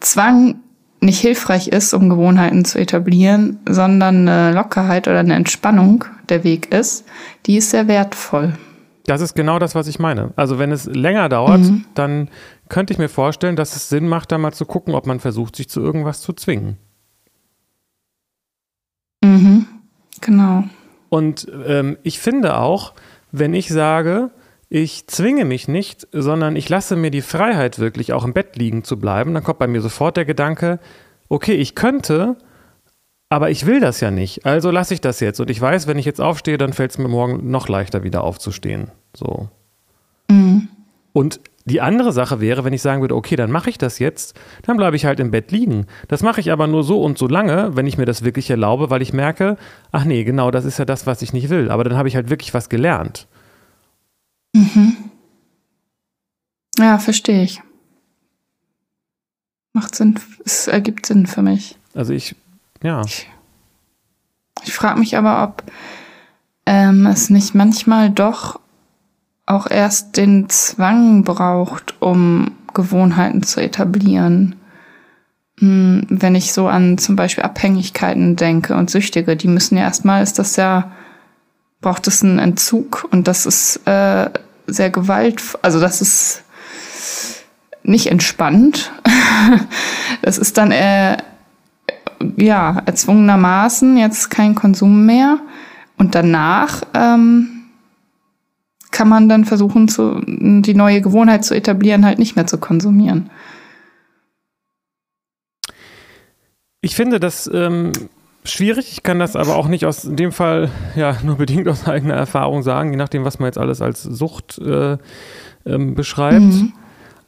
Zwang nicht hilfreich ist, um Gewohnheiten zu etablieren, sondern eine Lockerheit oder eine Entspannung der Weg ist, die ist sehr wertvoll. Das ist genau das, was ich meine. Also wenn es länger dauert, mhm. dann könnte ich mir vorstellen, dass es Sinn macht, da mal zu gucken, ob man versucht, sich zu irgendwas zu zwingen. Mhm. Genau. Und ähm, ich finde auch, wenn ich sage, ich zwinge mich nicht, sondern ich lasse mir die Freiheit wirklich auch im Bett liegen zu bleiben, dann kommt bei mir sofort der Gedanke, okay, ich könnte, aber ich will das ja nicht, also lasse ich das jetzt. Und ich weiß, wenn ich jetzt aufstehe, dann fällt es mir morgen noch leichter wieder aufzustehen. So. Und die andere Sache wäre, wenn ich sagen würde, okay, dann mache ich das jetzt, dann bleibe ich halt im Bett liegen. Das mache ich aber nur so und so lange, wenn ich mir das wirklich erlaube, weil ich merke, ach nee, genau, das ist ja das, was ich nicht will. Aber dann habe ich halt wirklich was gelernt. Mhm. Ja, verstehe ich. Macht Sinn, es ergibt Sinn für mich. Also ich, ja. Ich, ich frage mich aber, ob ähm, es nicht manchmal doch auch erst den Zwang braucht, um Gewohnheiten zu etablieren. Hm, wenn ich so an zum Beispiel Abhängigkeiten denke und Süchtige, die müssen ja erstmal, ist das ja, braucht es einen Entzug und das ist äh, sehr gewalt, also das ist nicht entspannt. das ist dann äh, ja erzwungenermaßen jetzt kein Konsum mehr und danach ähm, kann man dann versuchen, zu, die neue Gewohnheit zu etablieren, halt nicht mehr zu konsumieren. Ich finde das ähm, schwierig. Ich kann das aber auch nicht aus dem Fall ja nur bedingt aus eigener Erfahrung sagen, je nachdem, was man jetzt alles als Sucht äh, ähm, beschreibt. Mhm.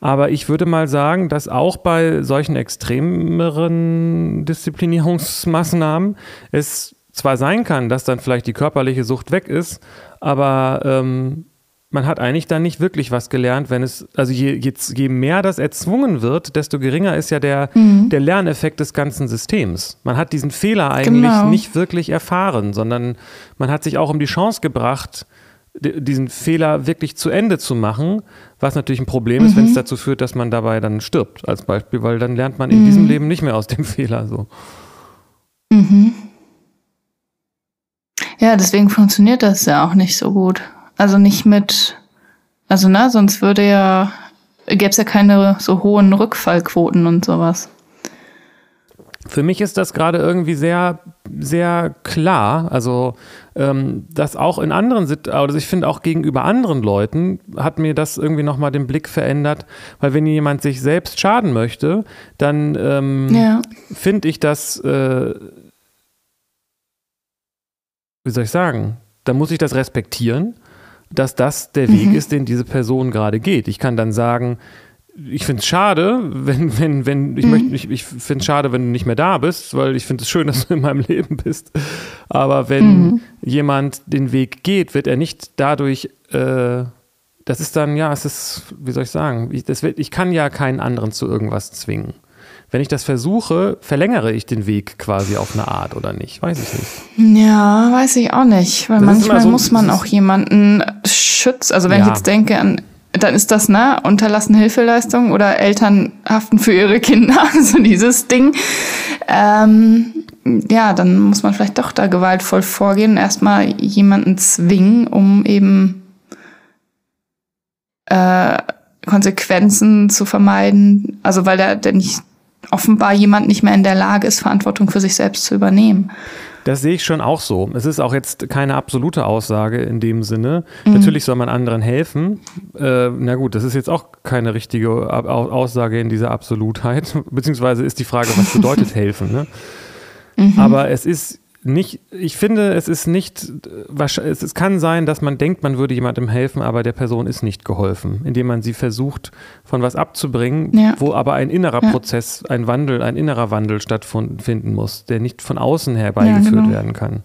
Aber ich würde mal sagen, dass auch bei solchen extremeren Disziplinierungsmaßnahmen es zwar sein kann, dass dann vielleicht die körperliche Sucht weg ist, aber ähm, man hat eigentlich dann nicht wirklich was gelernt, wenn es, also je, je, je mehr das erzwungen wird, desto geringer ist ja der, mhm. der Lerneffekt des ganzen Systems. Man hat diesen Fehler eigentlich genau. nicht wirklich erfahren, sondern man hat sich auch um die Chance gebracht, diesen Fehler wirklich zu Ende zu machen, was natürlich ein Problem mhm. ist, wenn es dazu führt, dass man dabei dann stirbt, als Beispiel, weil dann lernt man in mhm. diesem Leben nicht mehr aus dem Fehler so. Mhm. Ja, deswegen funktioniert das ja auch nicht so gut. Also nicht mit, also ne, sonst würde ja, gäbe es ja keine so hohen Rückfallquoten und sowas. Für mich ist das gerade irgendwie sehr, sehr klar. Also, ähm, dass auch in anderen, also ich finde auch gegenüber anderen Leuten hat mir das irgendwie nochmal den Blick verändert, weil wenn jemand sich selbst schaden möchte, dann ähm, ja. finde ich das, äh, wie soll ich sagen, dann muss ich das respektieren dass das der Weg mhm. ist, den diese Person gerade geht. Ich kann dann sagen, ich finde es schade, wenn, wenn, wenn, ich mhm. möchte, ich, ich finde es schade, wenn du nicht mehr da bist, weil ich finde es schön, dass du in meinem Leben bist. Aber wenn mhm. jemand den Weg geht, wird er nicht dadurch, äh, das ist dann, ja, es ist, wie soll ich sagen, ich, das wird, ich kann ja keinen anderen zu irgendwas zwingen. Wenn ich das versuche, verlängere ich den Weg quasi auf eine Art oder nicht? Weiß ich nicht. Ja, weiß ich auch nicht. Weil das manchmal so, muss man auch jemanden schützen. Also wenn ja. ich jetzt denke an dann ist das, ne, unterlassene Hilfeleistung oder Eltern haften für ihre Kinder, also dieses Ding. Ähm, ja, dann muss man vielleicht doch da gewaltvoll vorgehen, erstmal jemanden zwingen, um eben äh, Konsequenzen zu vermeiden. Also weil der, der nicht offenbar jemand nicht mehr in der Lage ist, Verantwortung für sich selbst zu übernehmen. Das sehe ich schon auch so. Es ist auch jetzt keine absolute Aussage in dem Sinne. Mhm. Natürlich soll man anderen helfen. Äh, na gut, das ist jetzt auch keine richtige Aussage in dieser Absolutheit. Beziehungsweise ist die Frage, was bedeutet helfen. Ne? Mhm. Aber es ist nicht, ich finde, es ist nicht, es kann sein, dass man denkt, man würde jemandem helfen, aber der Person ist nicht geholfen, indem man sie versucht, von was abzubringen, ja. wo aber ein innerer ja. Prozess, ein Wandel, ein innerer Wandel stattfinden muss, der nicht von außen herbeigeführt ja, genau. werden kann.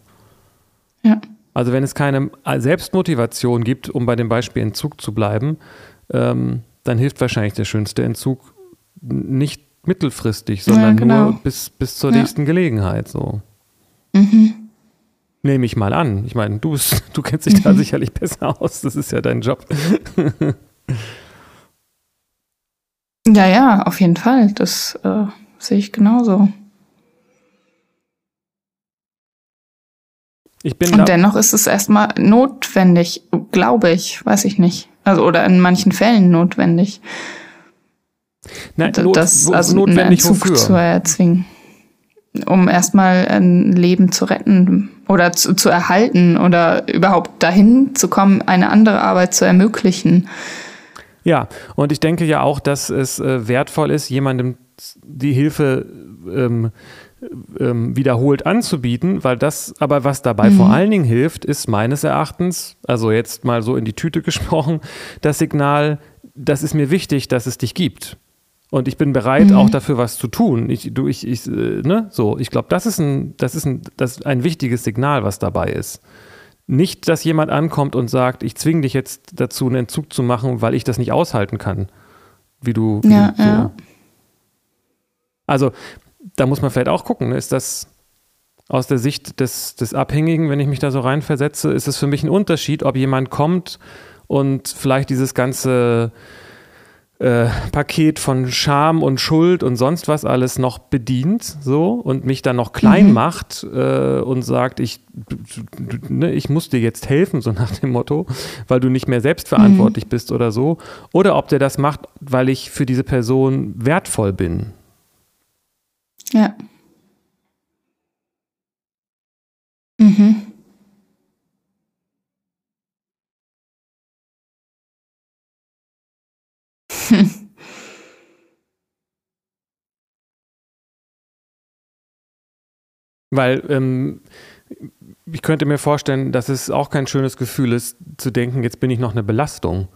Ja. Also wenn es keine Selbstmotivation gibt, um bei dem Beispiel Entzug zu bleiben, ähm, dann hilft wahrscheinlich der schönste Entzug nicht mittelfristig, sondern genau. nur bis, bis zur nächsten Gelegenheit so. Mhm. Nehme ich mal an. Ich meine, du, du kennst dich mhm. da sicherlich besser aus. Das ist ja dein Job. ja, ja, auf jeden Fall. Das äh, sehe ich genauso. Ich bin Und dennoch ist es erstmal notwendig, glaube ich, weiß ich nicht. Also oder in manchen Fällen notwendig. Nein, not, das also notwendig einen Entzug wofür? zu erzwingen um erstmal ein Leben zu retten oder zu, zu erhalten oder überhaupt dahin zu kommen, eine andere Arbeit zu ermöglichen. Ja, und ich denke ja auch, dass es äh, wertvoll ist, jemandem die Hilfe ähm, ähm, wiederholt anzubieten, weil das, aber was dabei mhm. vor allen Dingen hilft, ist meines Erachtens, also jetzt mal so in die Tüte gesprochen, das Signal, das ist mir wichtig, dass es dich gibt. Und ich bin bereit, mhm. auch dafür was zu tun. Ich, du, ich, ich, äh, ne, so, ich glaube, das ist ein, das ist ein, das ist ein wichtiges Signal, was dabei ist. Nicht, dass jemand ankommt und sagt, ich zwinge dich jetzt dazu, einen Entzug zu machen, weil ich das nicht aushalten kann. Wie du. Wie ja, so. ja. Also, da muss man vielleicht auch gucken, ne? ist das aus der Sicht des, des Abhängigen, wenn ich mich da so reinversetze, ist es für mich ein Unterschied, ob jemand kommt und vielleicht dieses ganze äh, Paket von Scham und Schuld und sonst was alles noch bedient, so und mich dann noch klein mhm. macht äh, und sagt, ich, ne, ich muss dir jetzt helfen, so nach dem Motto, weil du nicht mehr selbstverantwortlich mhm. bist oder so. Oder ob der das macht, weil ich für diese Person wertvoll bin. Ja. Mhm. Weil ähm, ich könnte mir vorstellen, dass es auch kein schönes Gefühl ist, zu denken, jetzt bin ich noch eine Belastung.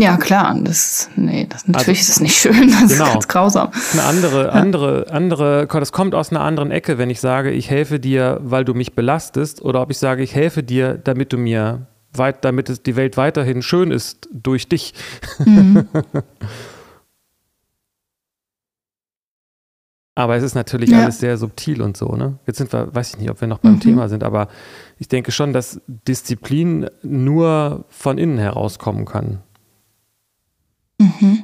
Ja, klar. Das, nee, das, natürlich also, ist es nicht schön. Das genau. ist ganz grausam. Eine andere, andere, andere, das kommt aus einer anderen Ecke, wenn ich sage, ich helfe dir, weil du mich belastest, oder ob ich sage, ich helfe dir, damit du mir weit, damit es die Welt weiterhin schön ist durch dich. Mhm. aber es ist natürlich ja. alles sehr subtil und so, ne? Jetzt sind wir, weiß ich nicht, ob wir noch beim mhm. Thema sind, aber ich denke schon, dass Disziplin nur von innen herauskommen kann. Mhm.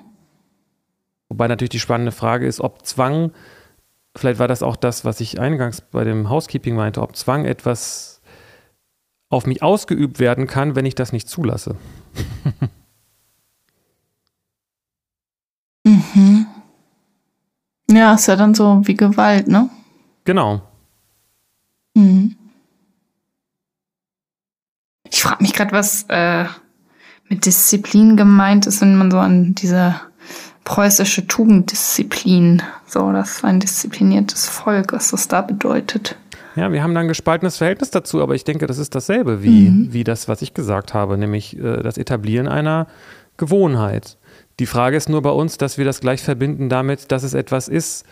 Wobei natürlich die spannende Frage ist, ob Zwang, vielleicht war das auch das, was ich eingangs bei dem Housekeeping meinte, ob Zwang etwas auf mich ausgeübt werden kann, wenn ich das nicht zulasse. mhm. Ja, ist ja dann so wie Gewalt, ne? Genau. Mhm. Ich frage mich gerade, was äh, mit Disziplin gemeint ist, wenn man so an diese preußische Tugenddisziplin, so das ein diszipliniertes Volk, was das da bedeutet. Ja, wir haben dann ein gespaltenes Verhältnis dazu, aber ich denke, das ist dasselbe wie, mhm. wie das, was ich gesagt habe, nämlich äh, das Etablieren einer Gewohnheit. Die Frage ist nur bei uns, dass wir das gleich verbinden damit, dass es etwas ist,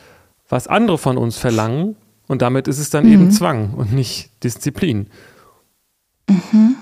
was andere von uns verlangen und damit ist es dann mhm. eben Zwang und nicht Disziplin. Mhm.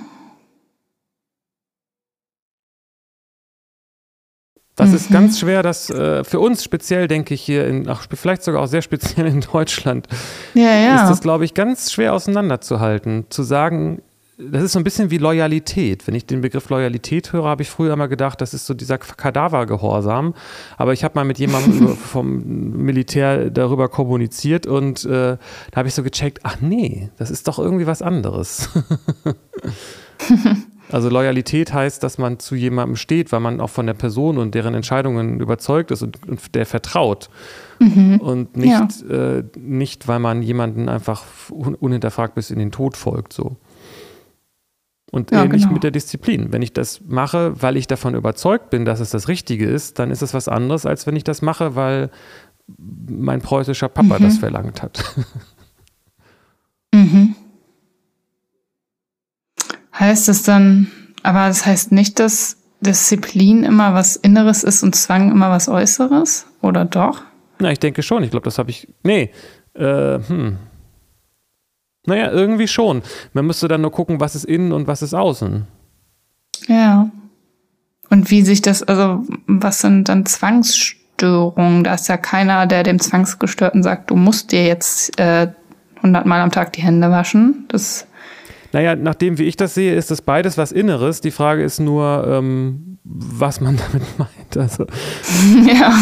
Das mhm. ist ganz schwer, das äh, für uns speziell, denke ich, hier in, ach, vielleicht sogar auch sehr speziell in Deutschland, ja, ja. ist das, glaube ich, ganz schwer auseinanderzuhalten. Zu sagen, das ist so ein bisschen wie Loyalität. Wenn ich den Begriff Loyalität höre, habe ich früher immer gedacht, das ist so dieser Kadavergehorsam. Aber ich habe mal mit jemandem vom Militär darüber kommuniziert und äh, da habe ich so gecheckt, ach nee, das ist doch irgendwie was anderes. Also Loyalität heißt, dass man zu jemandem steht, weil man auch von der Person und deren Entscheidungen überzeugt ist und, und der vertraut. Mhm. Und nicht, ja. äh, nicht, weil man jemanden einfach un unhinterfragt bis in den Tod folgt. So. Und ja, ähnlich genau. mit der Disziplin. Wenn ich das mache, weil ich davon überzeugt bin, dass es das Richtige ist, dann ist es was anderes, als wenn ich das mache, weil mein preußischer Papa mhm. das verlangt hat. Mhm. Heißt es dann, aber das heißt nicht, dass Disziplin immer was Inneres ist und Zwang immer was Äußeres? Oder doch? Na, ich denke schon. Ich glaube, das habe ich. Nee. Äh, hm. Naja, irgendwie schon. Man müsste dann nur gucken, was ist innen und was ist außen. Ja. Und wie sich das, also, was sind dann Zwangsstörungen? Da ist ja keiner, der dem Zwangsgestörten sagt, du musst dir jetzt äh, 100 Mal am Tag die Hände waschen. Das naja, nachdem wie ich das sehe, ist das beides was Inneres. Die Frage ist nur, ähm, was man damit meint. Also, ja.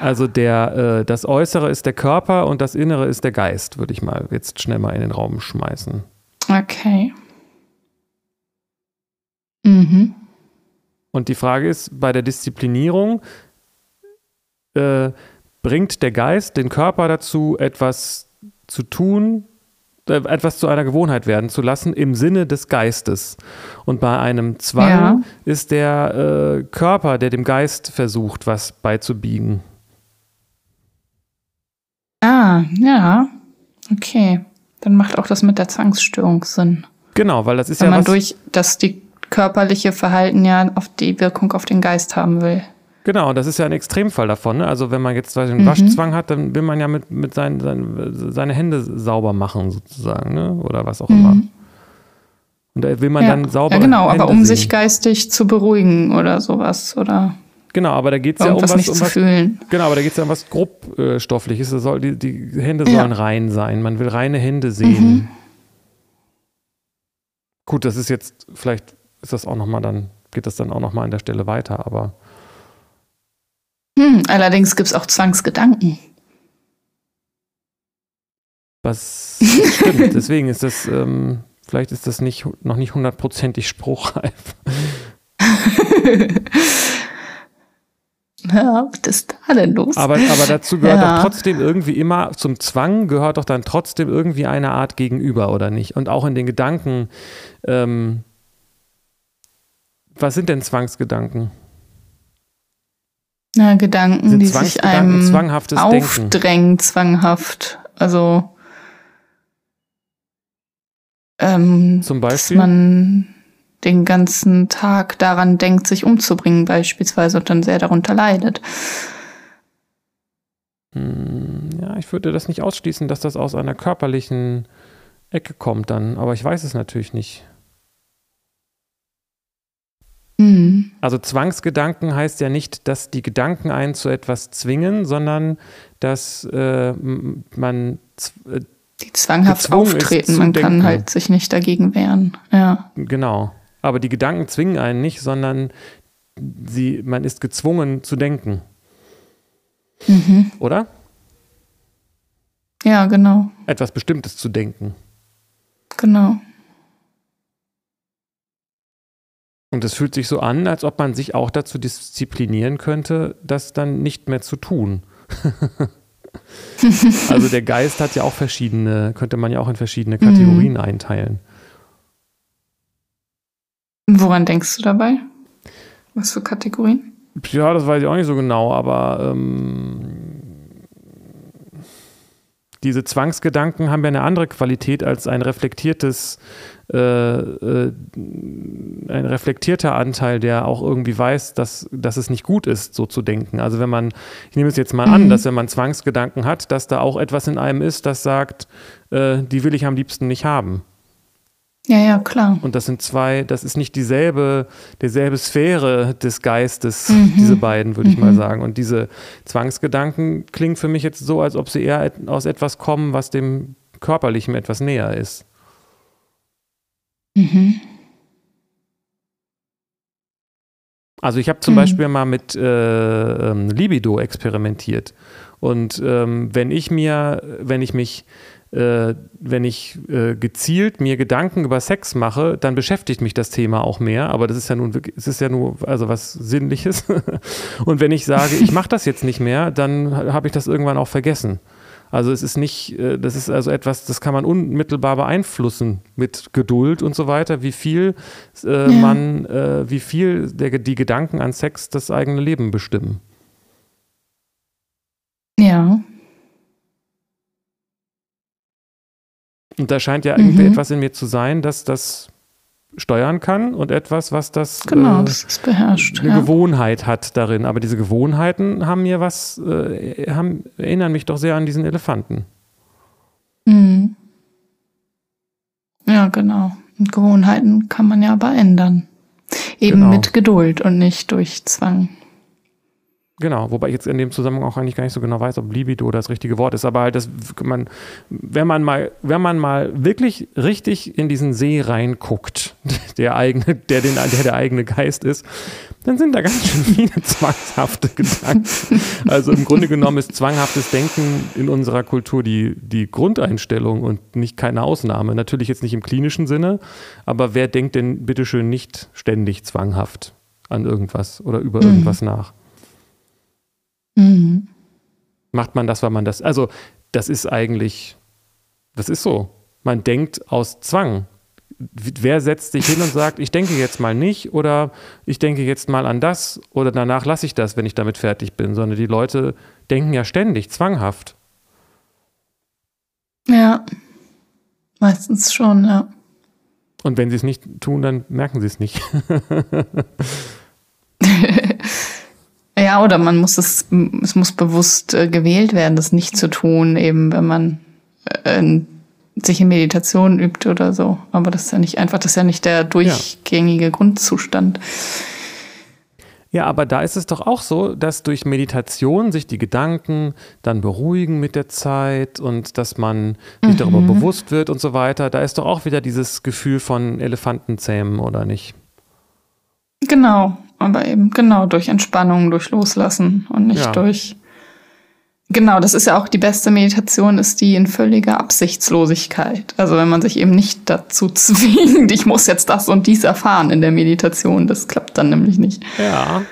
Also der, äh, das Äußere ist der Körper und das Innere ist der Geist, würde ich mal jetzt schnell mal in den Raum schmeißen. Okay. Mhm. Und die Frage ist, bei der Disziplinierung, äh, bringt der Geist den Körper dazu, etwas zu tun, äh, etwas zu einer Gewohnheit werden zu lassen im Sinne des Geistes. Und bei einem Zwang ja. ist der äh, Körper, der dem Geist versucht, was beizubiegen. Ah, ja. Okay. Dann macht auch das mit der Zwangsstörung Sinn. Genau, weil das ist Wenn ja. Wenn man durch das die körperliche Verhalten ja auf die Wirkung auf den Geist haben will. Genau, das ist ja ein Extremfall davon. Ne? Also wenn man jetzt einen mhm. Waschzwang hat, dann will man ja mit, mit seinen, seinen, seine Hände sauber machen sozusagen, ne? oder was auch mhm. immer. Und da will man ja. dann sauber. Ja, genau, Hände aber um sehen. sich geistig zu beruhigen oder sowas, oder? Genau, aber da geht es ja um was, nicht um was, fühlen. Genau, aber da geht es ja um was grobstoffliches. Soll, die, die Hände sollen ja. rein sein. Man will reine Hände sehen. Mhm. Gut, das ist jetzt, vielleicht ist das auch nochmal dann, geht das dann auch nochmal an der Stelle weiter, aber hm, allerdings gibt es auch Zwangsgedanken. Was stimmt, deswegen ist das, ähm, vielleicht ist das nicht, noch nicht hundertprozentig spruchreif. Ja, was ist da denn los? Aber, aber dazu gehört ja. doch trotzdem irgendwie immer, zum Zwang gehört doch dann trotzdem irgendwie eine Art Gegenüber, oder nicht? Und auch in den Gedanken, ähm, was sind denn Zwangsgedanken? Na, Gedanken, die sich einem aufdrängen, Denken. zwanghaft. Also ähm, zum Beispiel, dass man den ganzen Tag daran denkt, sich umzubringen beispielsweise und dann sehr darunter leidet. Hm, ja, ich würde das nicht ausschließen, dass das aus einer körperlichen Ecke kommt dann, aber ich weiß es natürlich nicht. Mhm. Also Zwangsgedanken heißt ja nicht, dass die Gedanken einen zu etwas zwingen, sondern dass äh, man äh, die zwanghaft auftreten, man kann halt sich nicht dagegen wehren. Ja. Genau. Aber die Gedanken zwingen einen nicht, sondern sie, man ist gezwungen zu denken. Mhm. Oder? Ja, genau. Etwas Bestimmtes zu denken. Genau. Und es fühlt sich so an, als ob man sich auch dazu disziplinieren könnte, das dann nicht mehr zu tun. also der Geist hat ja auch verschiedene, könnte man ja auch in verschiedene Kategorien mhm. einteilen. Woran denkst du dabei? Was für Kategorien? Ja, das weiß ich auch nicht so genau, aber ähm, diese Zwangsgedanken haben ja eine andere Qualität als ein reflektiertes, äh, äh, ein reflektierter Anteil, der auch irgendwie weiß, dass, dass es nicht gut ist, so zu denken. Also wenn man, ich nehme es jetzt mal mhm. an, dass wenn man Zwangsgedanken hat, dass da auch etwas in einem ist, das sagt, äh, die will ich am liebsten nicht haben. Ja, ja, klar. Und das sind zwei, das ist nicht dieselbe, dieselbe Sphäre des Geistes, mhm. diese beiden, würde mhm. ich mal mhm. sagen. Und diese Zwangsgedanken klingen für mich jetzt so, als ob sie eher aus etwas kommen, was dem Körperlichen etwas näher ist. Mhm. Also ich habe zum mhm. Beispiel mal mit äh, ähm, Libido experimentiert. Und ähm, wenn ich mir, wenn ich mich äh, wenn ich äh, gezielt mir Gedanken über Sex mache, dann beschäftigt mich das Thema auch mehr. Aber das ist ja nun wirklich, es ist ja nur also was Sinnliches. Und wenn ich sage, ich mache das jetzt nicht mehr, dann habe ich das irgendwann auch vergessen. Also es ist nicht, äh, das ist also etwas, das kann man unmittelbar beeinflussen mit Geduld und so weiter, wie viel äh, ja. man, äh, wie viel der, die Gedanken an Sex das eigene Leben bestimmen. Ja. Und da scheint ja irgendwie mhm. etwas in mir zu sein, dass das steuern kann und etwas, was das, genau, äh, das beherrscht, eine ja. Gewohnheit hat darin. Aber diese Gewohnheiten haben mir was, äh, haben, erinnern mich doch sehr an diesen Elefanten. Mhm. Ja, genau. Und Gewohnheiten kann man ja aber ändern. Eben genau. mit Geduld und nicht durch Zwang. Genau, wobei ich jetzt in dem Zusammenhang auch eigentlich gar nicht so genau weiß, ob Libido das richtige Wort ist, aber halt das, man, wenn man mal, wenn man mal wirklich richtig in diesen See reinguckt, der eigene, der den, der der eigene Geist ist, dann sind da ganz schön viele zwanghafte Gedanken. Also im Grunde genommen ist zwanghaftes Denken in unserer Kultur die, die Grundeinstellung und nicht keine Ausnahme. Natürlich jetzt nicht im klinischen Sinne, aber wer denkt denn bitteschön nicht ständig zwanghaft an irgendwas oder über mhm. irgendwas nach? Mhm. Macht man das, weil man das, also das ist eigentlich, das ist so. Man denkt aus Zwang. Wer setzt sich hin und sagt, ich denke jetzt mal nicht oder ich denke jetzt mal an das oder danach lasse ich das, wenn ich damit fertig bin, sondern die Leute denken ja ständig, zwanghaft. Ja, meistens schon, ja. Und wenn sie es nicht tun, dann merken sie es nicht. Ja, oder man muss es, es muss bewusst äh, gewählt werden, das nicht zu tun, eben wenn man äh, sich in Meditation übt oder so. Aber das ist ja nicht einfach, das ist ja nicht der durchgängige ja. Grundzustand. Ja, aber da ist es doch auch so, dass durch Meditation sich die Gedanken dann beruhigen mit der Zeit und dass man sich mhm. darüber bewusst wird und so weiter. Da ist doch auch wieder dieses Gefühl von Elefantenzähmen, oder nicht? Genau, aber eben genau durch Entspannung, durch Loslassen und nicht ja. durch. Genau, das ist ja auch die beste Meditation, ist die in völliger Absichtslosigkeit. Also wenn man sich eben nicht dazu zwingt, ich muss jetzt das und dies erfahren in der Meditation, das klappt dann nämlich nicht. Ja.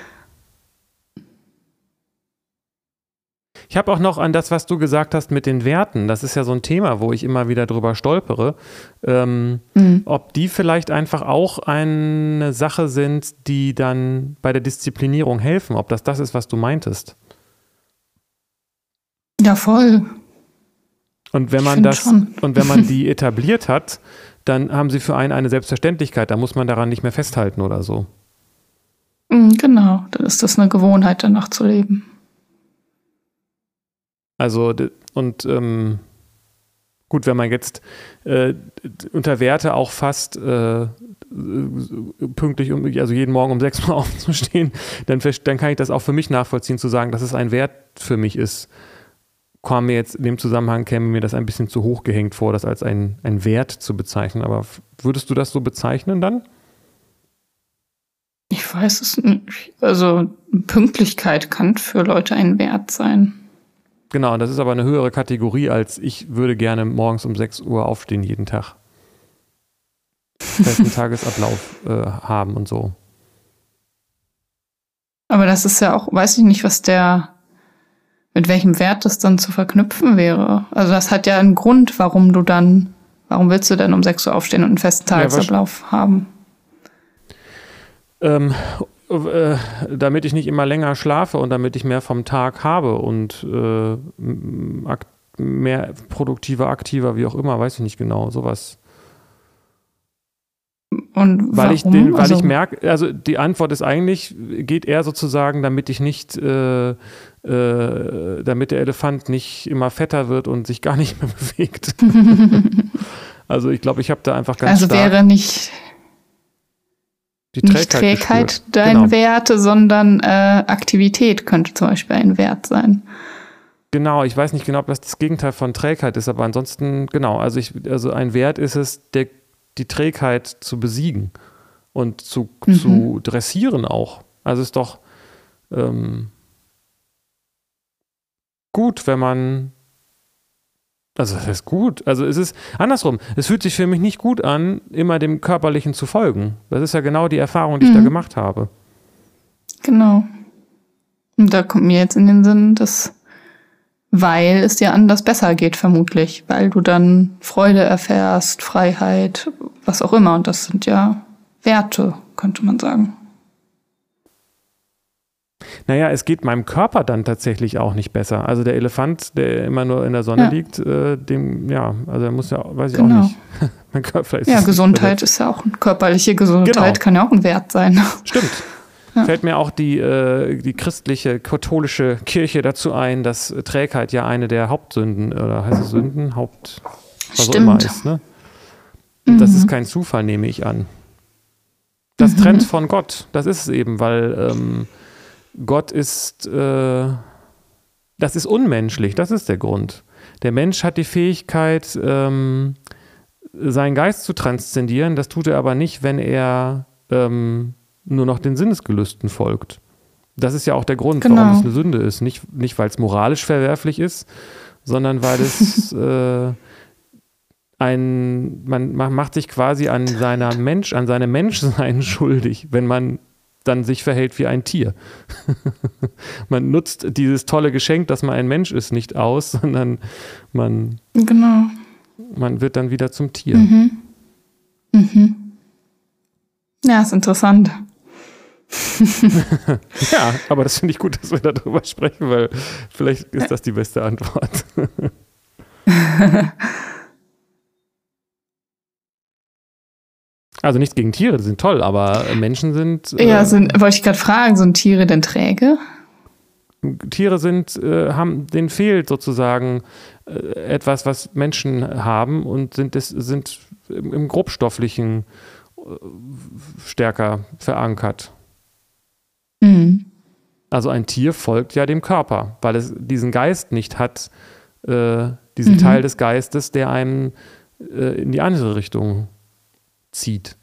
Ich habe auch noch an das, was du gesagt hast mit den Werten. Das ist ja so ein Thema, wo ich immer wieder drüber stolpere. Ähm, mhm. Ob die vielleicht einfach auch eine Sache sind, die dann bei der Disziplinierung helfen. Ob das das ist, was du meintest. Ja, voll. Und wenn man das schon. und wenn man die etabliert hat, dann haben sie für einen eine Selbstverständlichkeit. Da muss man daran nicht mehr festhalten oder so. Mhm, genau, dann ist das eine Gewohnheit, danach zu leben. Also, und ähm, gut, wenn man jetzt äh, unter Werte auch fast äh, pünktlich, um, also jeden Morgen um sechs Uhr aufzustehen, dann, dann kann ich das auch für mich nachvollziehen, zu sagen, dass es ein Wert für mich ist. Kam mir jetzt in dem Zusammenhang, käme mir das ein bisschen zu hoch gehängt vor, das als ein, ein Wert zu bezeichnen. Aber würdest du das so bezeichnen dann? Ich weiß es nicht. Also Pünktlichkeit kann für Leute ein Wert sein. Genau, das ist aber eine höhere Kategorie als ich würde gerne morgens um 6 Uhr aufstehen jeden Tag. Festen Tagesablauf äh, haben und so. Aber das ist ja auch, weiß ich nicht, was der, mit welchem Wert das dann zu verknüpfen wäre. Also das hat ja einen Grund, warum du dann, warum willst du denn um 6 Uhr aufstehen und einen festen Tagesablauf ja, haben? Ähm, äh, damit ich nicht immer länger schlafe und damit ich mehr vom Tag habe und äh, mehr produktiver, aktiver, wie auch immer, weiß ich nicht genau, sowas. Und weil ich den, weil also, ich merke, also die Antwort ist eigentlich, geht eher sozusagen, damit ich nicht, äh, äh, damit der Elefant nicht immer fetter wird und sich gar nicht mehr bewegt. also ich glaube, ich habe da einfach ganz Also wäre nicht die Trägheit nicht Trägheit gespürt. dein genau. Wert, sondern äh, Aktivität könnte zum Beispiel ein Wert sein. Genau, ich weiß nicht genau, ob das das Gegenteil von Trägheit ist, aber ansonsten, genau, also, ich, also ein Wert ist es, der, die Trägheit zu besiegen und zu, mhm. zu dressieren auch. Also ist doch ähm, gut, wenn man also das ist gut. Also es ist andersrum. Es fühlt sich für mich nicht gut an, immer dem Körperlichen zu folgen. Das ist ja genau die Erfahrung, die mhm. ich da mhm. gemacht habe. Genau. Und da kommt mir jetzt in den Sinn, dass weil es dir anders besser geht, vermutlich, weil du dann Freude erfährst, Freiheit, was auch immer. Und das sind ja Werte, könnte man sagen. Naja, es geht meinem Körper dann tatsächlich auch nicht besser. Also der Elefant, der immer nur in der Sonne ja. liegt, äh, dem, ja, also er muss ja, weiß ich genau. auch nicht. mein Körper ist ja, Gesundheit ist ja auch, körperliche Gesundheit genau. kann ja auch ein Wert sein. Stimmt. Ja. Fällt mir auch die, äh, die christliche, katholische Kirche dazu ein, dass Trägheit ja eine der Hauptsünden, oder heißt es Sünden? Haupt, was Stimmt. auch immer ist, ne? Mhm. Das ist kein Zufall, nehme ich an. Das mhm. trennt von Gott. Das ist es eben, weil ähm, Gott ist, äh, das ist unmenschlich, das ist der Grund. Der Mensch hat die Fähigkeit, ähm, seinen Geist zu transzendieren, das tut er aber nicht, wenn er ähm, nur noch den Sinnesgelüsten folgt. Das ist ja auch der Grund, genau. warum es eine Sünde ist. Nicht, nicht weil es moralisch verwerflich ist, sondern weil es äh, ein, man, man macht sich quasi an seiner Mensch, an seinem Menschsein schuldig, wenn man dann sich verhält wie ein Tier. man nutzt dieses tolle Geschenk, dass man ein Mensch ist, nicht aus, sondern man, genau. man wird dann wieder zum Tier. Mhm. Mhm. Ja, ist interessant. ja, aber das finde ich gut, dass wir darüber sprechen, weil vielleicht ist das die beste Antwort. Also nichts gegen Tiere, die sind toll, aber Menschen sind. Äh, ja, sind, wollte ich gerade fragen, sind Tiere denn träge? Tiere sind, äh, haben, denen fehlt sozusagen äh, etwas, was Menschen haben und sind, des, sind im, im grobstofflichen äh, stärker verankert. Mhm. Also ein Tier folgt ja dem Körper, weil es diesen Geist nicht hat, äh, diesen mhm. Teil des Geistes, der einem äh, in die andere Richtung zieht.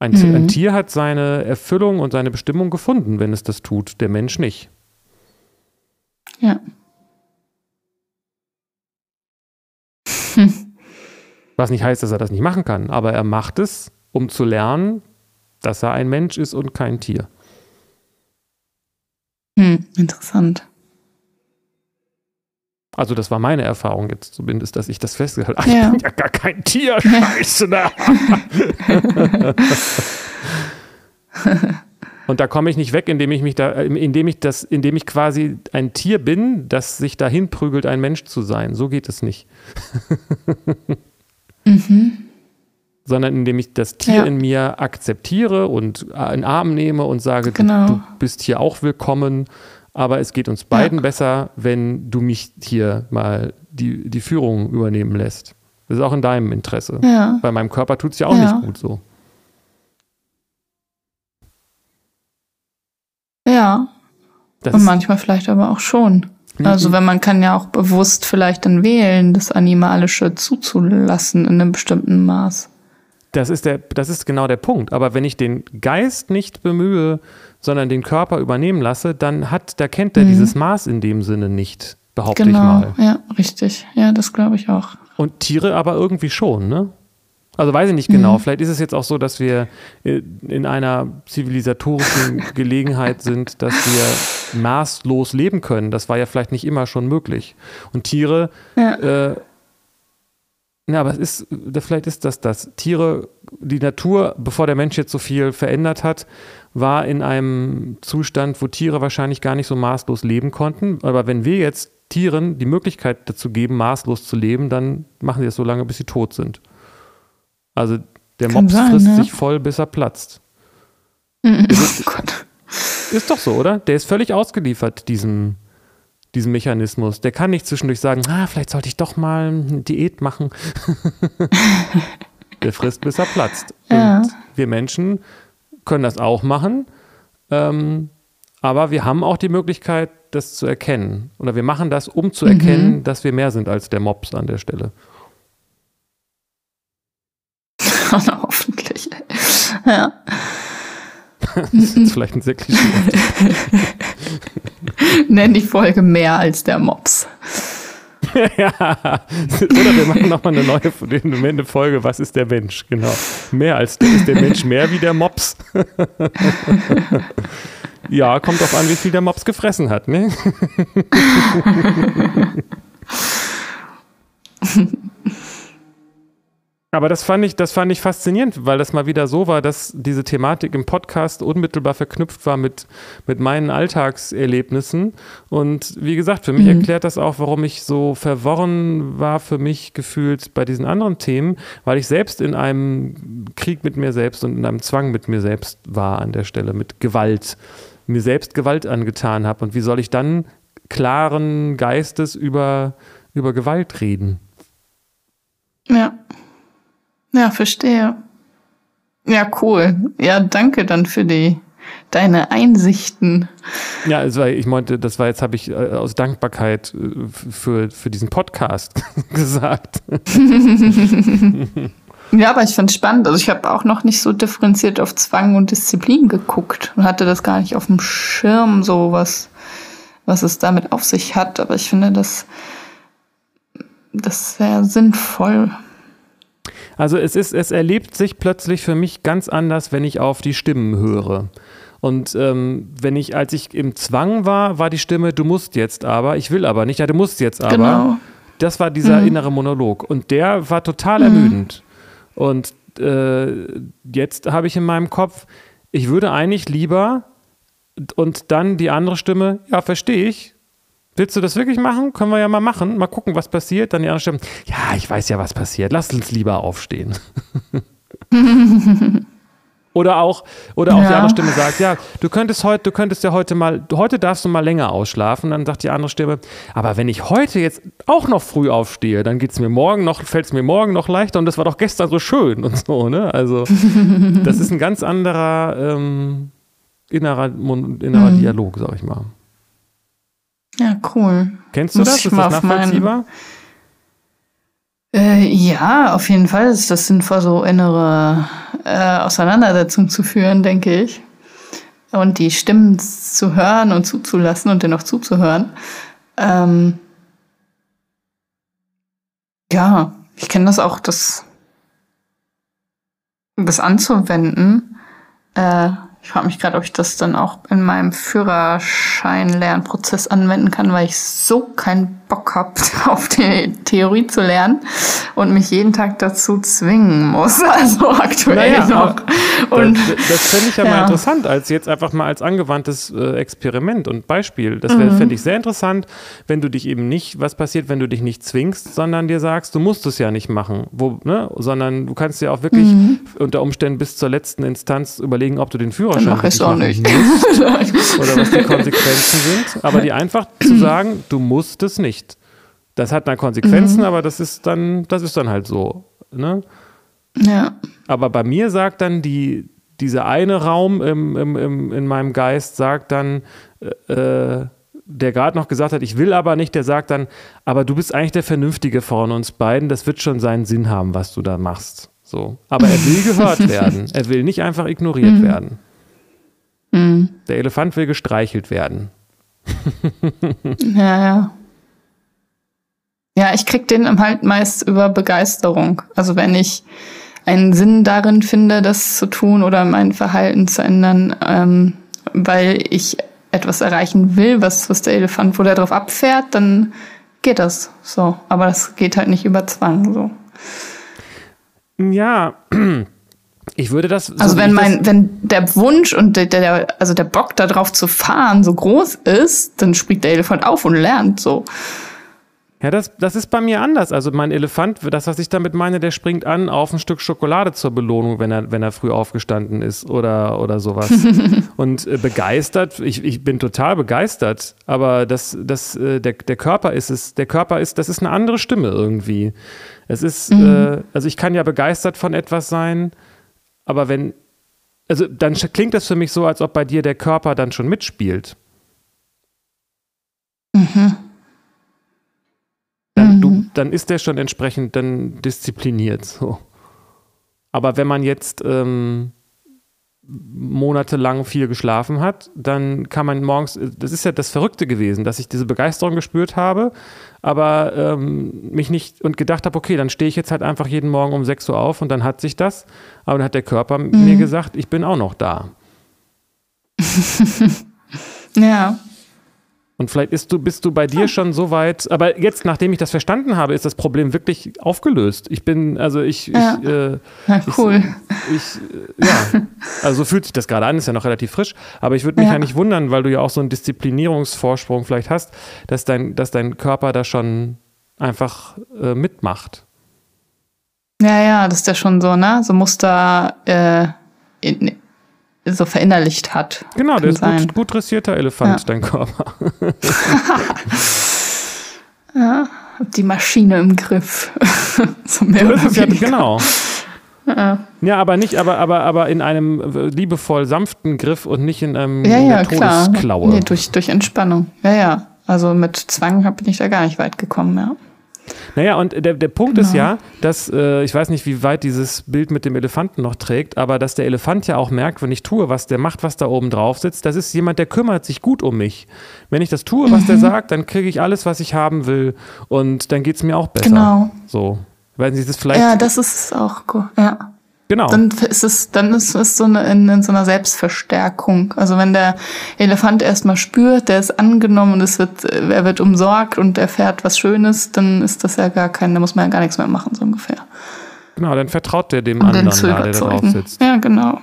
Ein, mhm. ein, Tier hat seine Erfüllung und seine Bestimmung gefunden, wenn es das tut, der Mensch nicht. Ja. Was nicht heißt, dass er das nicht machen kann, aber er macht es, um zu lernen, dass er ein Mensch ist und kein Tier. Hm, interessant. Also das war meine Erfahrung jetzt zumindest, dass ich das festgehalten habe. Ja. Ich bin ja gar kein Tier, scheiße. Ne? Und da komme ich nicht weg, indem ich mich da, indem ich das, indem ich quasi ein Tier bin, das sich dahin prügelt, ein Mensch zu sein. So geht es nicht. Mhm. sondern indem ich das Tier Ja. in mir akzeptiere und in den Arm nehme und sage, Genau. du, du bist hier auch willkommen, aber es geht uns beiden besser, wenn du mich hier mal die, die Führung übernehmen lässt. Das ist auch in deinem Interesse. Ja. Bei meinem Körper tut es ja auch Ja. nicht gut so. Ja. Das Und manchmal vielleicht aber auch schon. Mhm. Also wenn man kann ja auch bewusst vielleicht dann wählen, das Animalische zuzulassen in einem bestimmten Maß. Das ist, der, das ist genau der Punkt. Aber wenn ich den Geist nicht bemühe, sondern den Körper übernehmen lasse, dann hat, da kennt er Mhm. dieses Maß in dem Sinne nicht, behaupte ich Genau, mal. ja, richtig. Ja, das glaube ich auch. Und Tiere aber irgendwie schon, ne? Also weiß ich nicht genau. Mhm. Vielleicht ist es jetzt auch so, dass wir in einer zivilisatorischen Gelegenheit sind, dass wir maßlos leben können. Das war ja vielleicht nicht immer schon möglich. Und Tiere Ja. äh, ja, aber es ist, vielleicht ist das das. Tiere, die Natur, bevor der Mensch jetzt so viel verändert hat, war in einem Zustand, wo Tiere wahrscheinlich gar nicht so maßlos leben konnten. Aber wenn wir jetzt Tieren die Möglichkeit dazu geben, maßlos zu leben, dann machen sie das so lange, bis sie tot sind. Also der Kann Mops sein, frisst ne? sich voll, bis er platzt. Oh Gott. Ist doch so, oder? Der ist völlig ausgeliefert, diesem, diesem Mechanismus. Der kann nicht zwischendurch sagen, ah, vielleicht sollte ich doch mal eine Diät machen. Der frisst, bis er platzt. Ja. Und wir Menschen können das auch machen, ähm, aber wir haben auch die Möglichkeit, das zu erkennen. Oder wir machen das, um zu erkennen, dass wir mehr sind als der Mops an der Stelle. Hoffentlich. Ja. Das ist jetzt vielleicht ein sehr Klischee. Nenn die Folge mehr als der Mops. ja. Oder wir machen nochmal eine neue eine Folge, was ist der Mensch? Genau. Mehr als der, ist der Mensch mehr wie der Mops? ja, kommt drauf an, wie viel der Mops gefressen hat, ne? Aber das fand ich, das fand ich faszinierend, weil das mal wieder so war, dass diese Thematik im Podcast unmittelbar verknüpft war mit, mit meinen Alltagserlebnissen. Und wie gesagt, für mich Mhm. erklärt das auch, warum ich so verworren war für mich gefühlt bei diesen anderen Themen, weil ich selbst in einem Krieg mit mir selbst und in einem Zwang mit mir selbst war an der Stelle, mit Gewalt, mir selbst Gewalt angetan habe. Und wie soll ich dann klaren Geistes über, über Gewalt reden? Ja. Ja, verstehe. Ja, cool. Ja, danke dann für die deine Einsichten. Ja, also ich meinte, das war jetzt, habe ich äh, aus Dankbarkeit äh, für, für diesen Podcast gesagt. Ja, aber ich fand spannend. Also ich habe auch noch nicht so differenziert auf Zwang und Disziplin geguckt und hatte das gar nicht auf dem Schirm, so was, was es damit auf sich hat. Aber ich finde das, das sehr sinnvoll. Also es ist, es erlebt sich plötzlich für mich ganz anders, wenn ich auf die Stimmen höre. Und ähm, wenn ich, als ich im Zwang war, war die Stimme, du musst jetzt aber, ich will aber nicht, ja, du musst jetzt aber. Genau. Das war dieser Mhm. innere Monolog. Und der war total ermüdend. Und äh, jetzt habe ich in meinem Kopf, ich würde eigentlich lieber und dann die andere Stimme, ja, verstehe ich. Willst du das wirklich machen? Können wir ja mal machen. Mal gucken, was passiert. Dann die andere Stimme, ja, ich weiß ja, was passiert. Lass uns lieber aufstehen. Oder auch, oder auch die Ja. andere Stimme sagt, ja, du könntest heute, du könntest ja heute mal, heute darfst du mal länger ausschlafen. Dann sagt die andere Stimme, aber wenn ich heute jetzt auch noch früh aufstehe, dann geht's mir morgen noch, fällt es mir morgen noch leichter und das war doch gestern so schön und so, ne? Also, das ist ein ganz anderer ähm, innerer, innerer Mhm. Dialog, sag ich mal. Ja, cool. Kennst du Muss das? Ist mal das nachvollziehbar? Äh, ja, auf jeden Fall ist das sinnvoll, so innere äh, Auseinandersetzungen zu führen, denke ich. Und die Stimmen zu hören und zuzulassen und dennoch zuzuhören. Ähm, ja, ich kenne das auch, das, das anzuwenden. Äh, ich frage mich gerade, ob ich das dann auch in meinem Führerschein-Lernprozess anwenden kann, weil ich so keinen Bock habe, auf die Theorie zu lernen und mich jeden Tag dazu zwingen muss. Also aktuell naja, noch. Und, das, das fände ich ja, ja, mal interessant, als jetzt einfach mal als angewandtes äh, Experiment und Beispiel. Das mhm. fände ich sehr interessant, wenn du dich eben nicht, was passiert, wenn du dich nicht zwingst, sondern dir sagst, du musst es ja nicht machen, wo, ne? sondern du kannst ja auch wirklich mhm. unter Umständen bis zur letzten Instanz überlegen, ob du den Führerschein mach ich auch nicht. musst oder was die Konsequenzen sind. Aber dir einfach zu sagen, du musst es nicht. Das hat dann Konsequenzen, mhm. aber das ist dann, das ist dann halt so. Ne? Ja. Aber bei mir sagt dann die, dieser eine Raum im, im, im, in meinem Geist, sagt dann, äh, der gerade noch gesagt hat, ich will aber nicht, der sagt dann, aber du bist eigentlich der Vernünftige von uns beiden, das wird schon seinen Sinn haben, was du da machst. So. Aber er will gehört werden. Er will nicht einfach ignoriert mhm. werden. Mhm. Der Elefant will gestreichelt werden. ja, ja. Ja, ich krieg den halt meist über Begeisterung. Also wenn ich einen Sinn darin finde, das zu tun oder mein Verhalten zu ändern, ähm, weil ich etwas erreichen will, was, was der Elefant, wo der drauf abfährt, dann geht das so. Aber das geht halt nicht über Zwang so. Ja, ich würde das. So also wenn mein, wenn der Wunsch und der, der, also der Bock darauf zu fahren so groß ist, dann springt der Elefant auf und lernt so. Ja, das, das ist bei mir anders. Also mein Elefant, das, was ich damit meine, der springt an auf ein Stück Schokolade zur Belohnung, wenn er, wenn er früh aufgestanden ist oder, oder sowas. und äh, begeistert, ich, ich bin total begeistert, aber das, das, äh, der, der Körper ist es, der Körper ist, das ist eine andere Stimme irgendwie. Es ist, mhm. äh, also ich kann ja begeistert von etwas sein, aber wenn, also dann klingt das für mich so, als ob bei dir der Körper dann schon mitspielt. Mhm dann, mhm. du, dann ist der schon entsprechend dann diszipliniert. So. Aber wenn man jetzt ähm, monatelang viel geschlafen hat, dann kann man morgens, das ist ja das Verrückte gewesen, dass ich diese Begeisterung gespürt habe, aber ähm, mich nicht und gedacht habe, okay, dann stehe ich jetzt halt einfach jeden Morgen um 6 Uhr auf und dann hat sich das, aber dann hat der Körper mhm. mir gesagt, ich bin auch noch da. ja. Und vielleicht du, bist du bei dir schon so weit, aber jetzt, nachdem ich das verstanden habe, ist das Problem wirklich aufgelöst. Ich bin, also ich, ja. ich, äh, ja, cool. Ich, ich, ja, also so fühlt sich das gerade an, ist ja noch relativ frisch, aber ich würde mich ja. ja. nicht wundern, weil du ja auch so einen Disziplinierungsvorsprung vielleicht hast, dass dein, dass dein Körper da schon einfach äh, mitmacht. Ja, ja, das ist ja schon so, ne? So Muster äh, in, so verinnerlicht hat. Genau, der ist gut, gut dressierter Elefant, ja. dein Körper. ja, die Maschine im Griff. so mehr oder ja, genau. Ja. ja, aber nicht, aber, aber, aber in einem liebevoll sanften Griff und nicht in einem ja, ja, Todesklaue. Nee, durch, durch Entspannung. Ja, ja. Also mit Zwang bin ich da gar nicht weit gekommen, ja. Naja, und der, der Punkt genau. ist ja, dass, äh, ich weiß nicht, wie weit dieses Bild mit dem Elefanten noch trägt, aber dass der Elefant ja auch merkt, wenn ich tue, was der macht, was da oben drauf sitzt, das ist jemand, der kümmert sich gut um mich. Wenn ich das tue, was mhm. der sagt, dann kriege ich alles, was ich haben will und dann geht es mir auch besser. Genau. So. Weil Sie das vielleicht. Ja, das ist auch gut. Ja. Genau. Dann ist es, dann ist es so eine, in, in so einer Selbstverstärkung. Also wenn der Elefant erstmal spürt, der ist angenommen und es wird, er wird umsorgt und erfährt was Schönes, dann ist das ja gar kein, da muss man ja gar nichts mehr machen, so ungefähr. Genau, dann vertraut der dem um anderen, da, der da drauf sitzt. Ja, genau.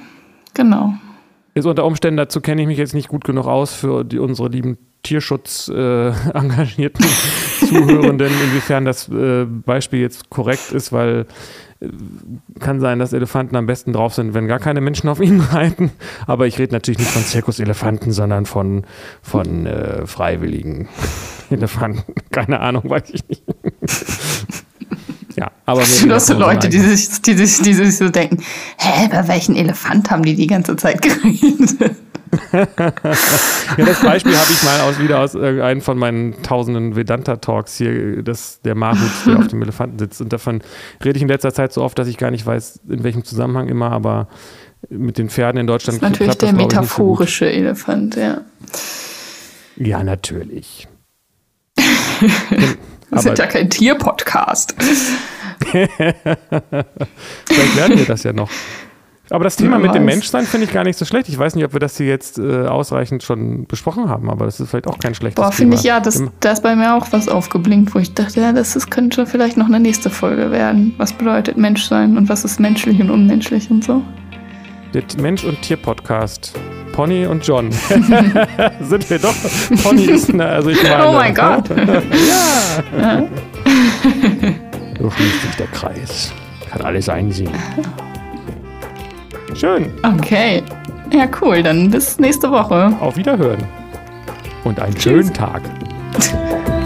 Genau. Ist unter Umständen, dazu kenne ich mich jetzt nicht gut genug aus für die, unsere lieben Tierschutz äh, engagierten Zuhörenden, inwiefern das äh, Beispiel jetzt korrekt ist, weil kann sein, dass Elefanten am besten drauf sind, wenn gar keine Menschen auf ihnen reiten. Aber ich rede natürlich nicht von Zirkuselefanten, sondern von, von äh, freiwilligen Elefanten. Keine Ahnung, weiß ich nicht. ja, aber so Leute, die sich, die, sich, die sich so denken, hä, bei welchen Elefant haben die die ganze Zeit geredet? Ja, das Beispiel habe ich mal aus, wieder aus äh, einem von meinen tausenden Vedanta-Talks hier, das, der Mahut, der auf dem Elefanten sitzt. Und davon rede ich in letzter Zeit so oft, dass ich gar nicht weiß, in welchem Zusammenhang immer, aber mit den Pferden in Deutschland. Das ist natürlich der metaphorische so Elefant, ja. Ja, natürlich. Wir sind ja kein Tierpodcast. Vielleicht lernen wir das ja noch. Aber das Thema mit dem. Menschsein finde ich gar nicht so schlecht. Ich weiß nicht, ob wir das hier jetzt äh, ausreichend schon besprochen haben, aber das ist vielleicht auch kein schlechtes Boah, Thema. finde ich ja, das, da ist bei mir auch was aufgeblinkt, wo ich dachte, ja, das, das könnte vielleicht noch eine nächste Folge werden. Was bedeutet Menschsein und was ist menschlich und unmenschlich und so. Der Mensch- und Tier-Podcast. Pony und John. Sind wir doch. Pony ist eine, also ich meine. Oh mein Gott. ja. So schließt sich der Kreis. Kann alles einsehen. Schön. Okay. Ja, cool. Dann bis nächste Woche. Auf Wiederhören. Und einen Tschüss. schönen Tag.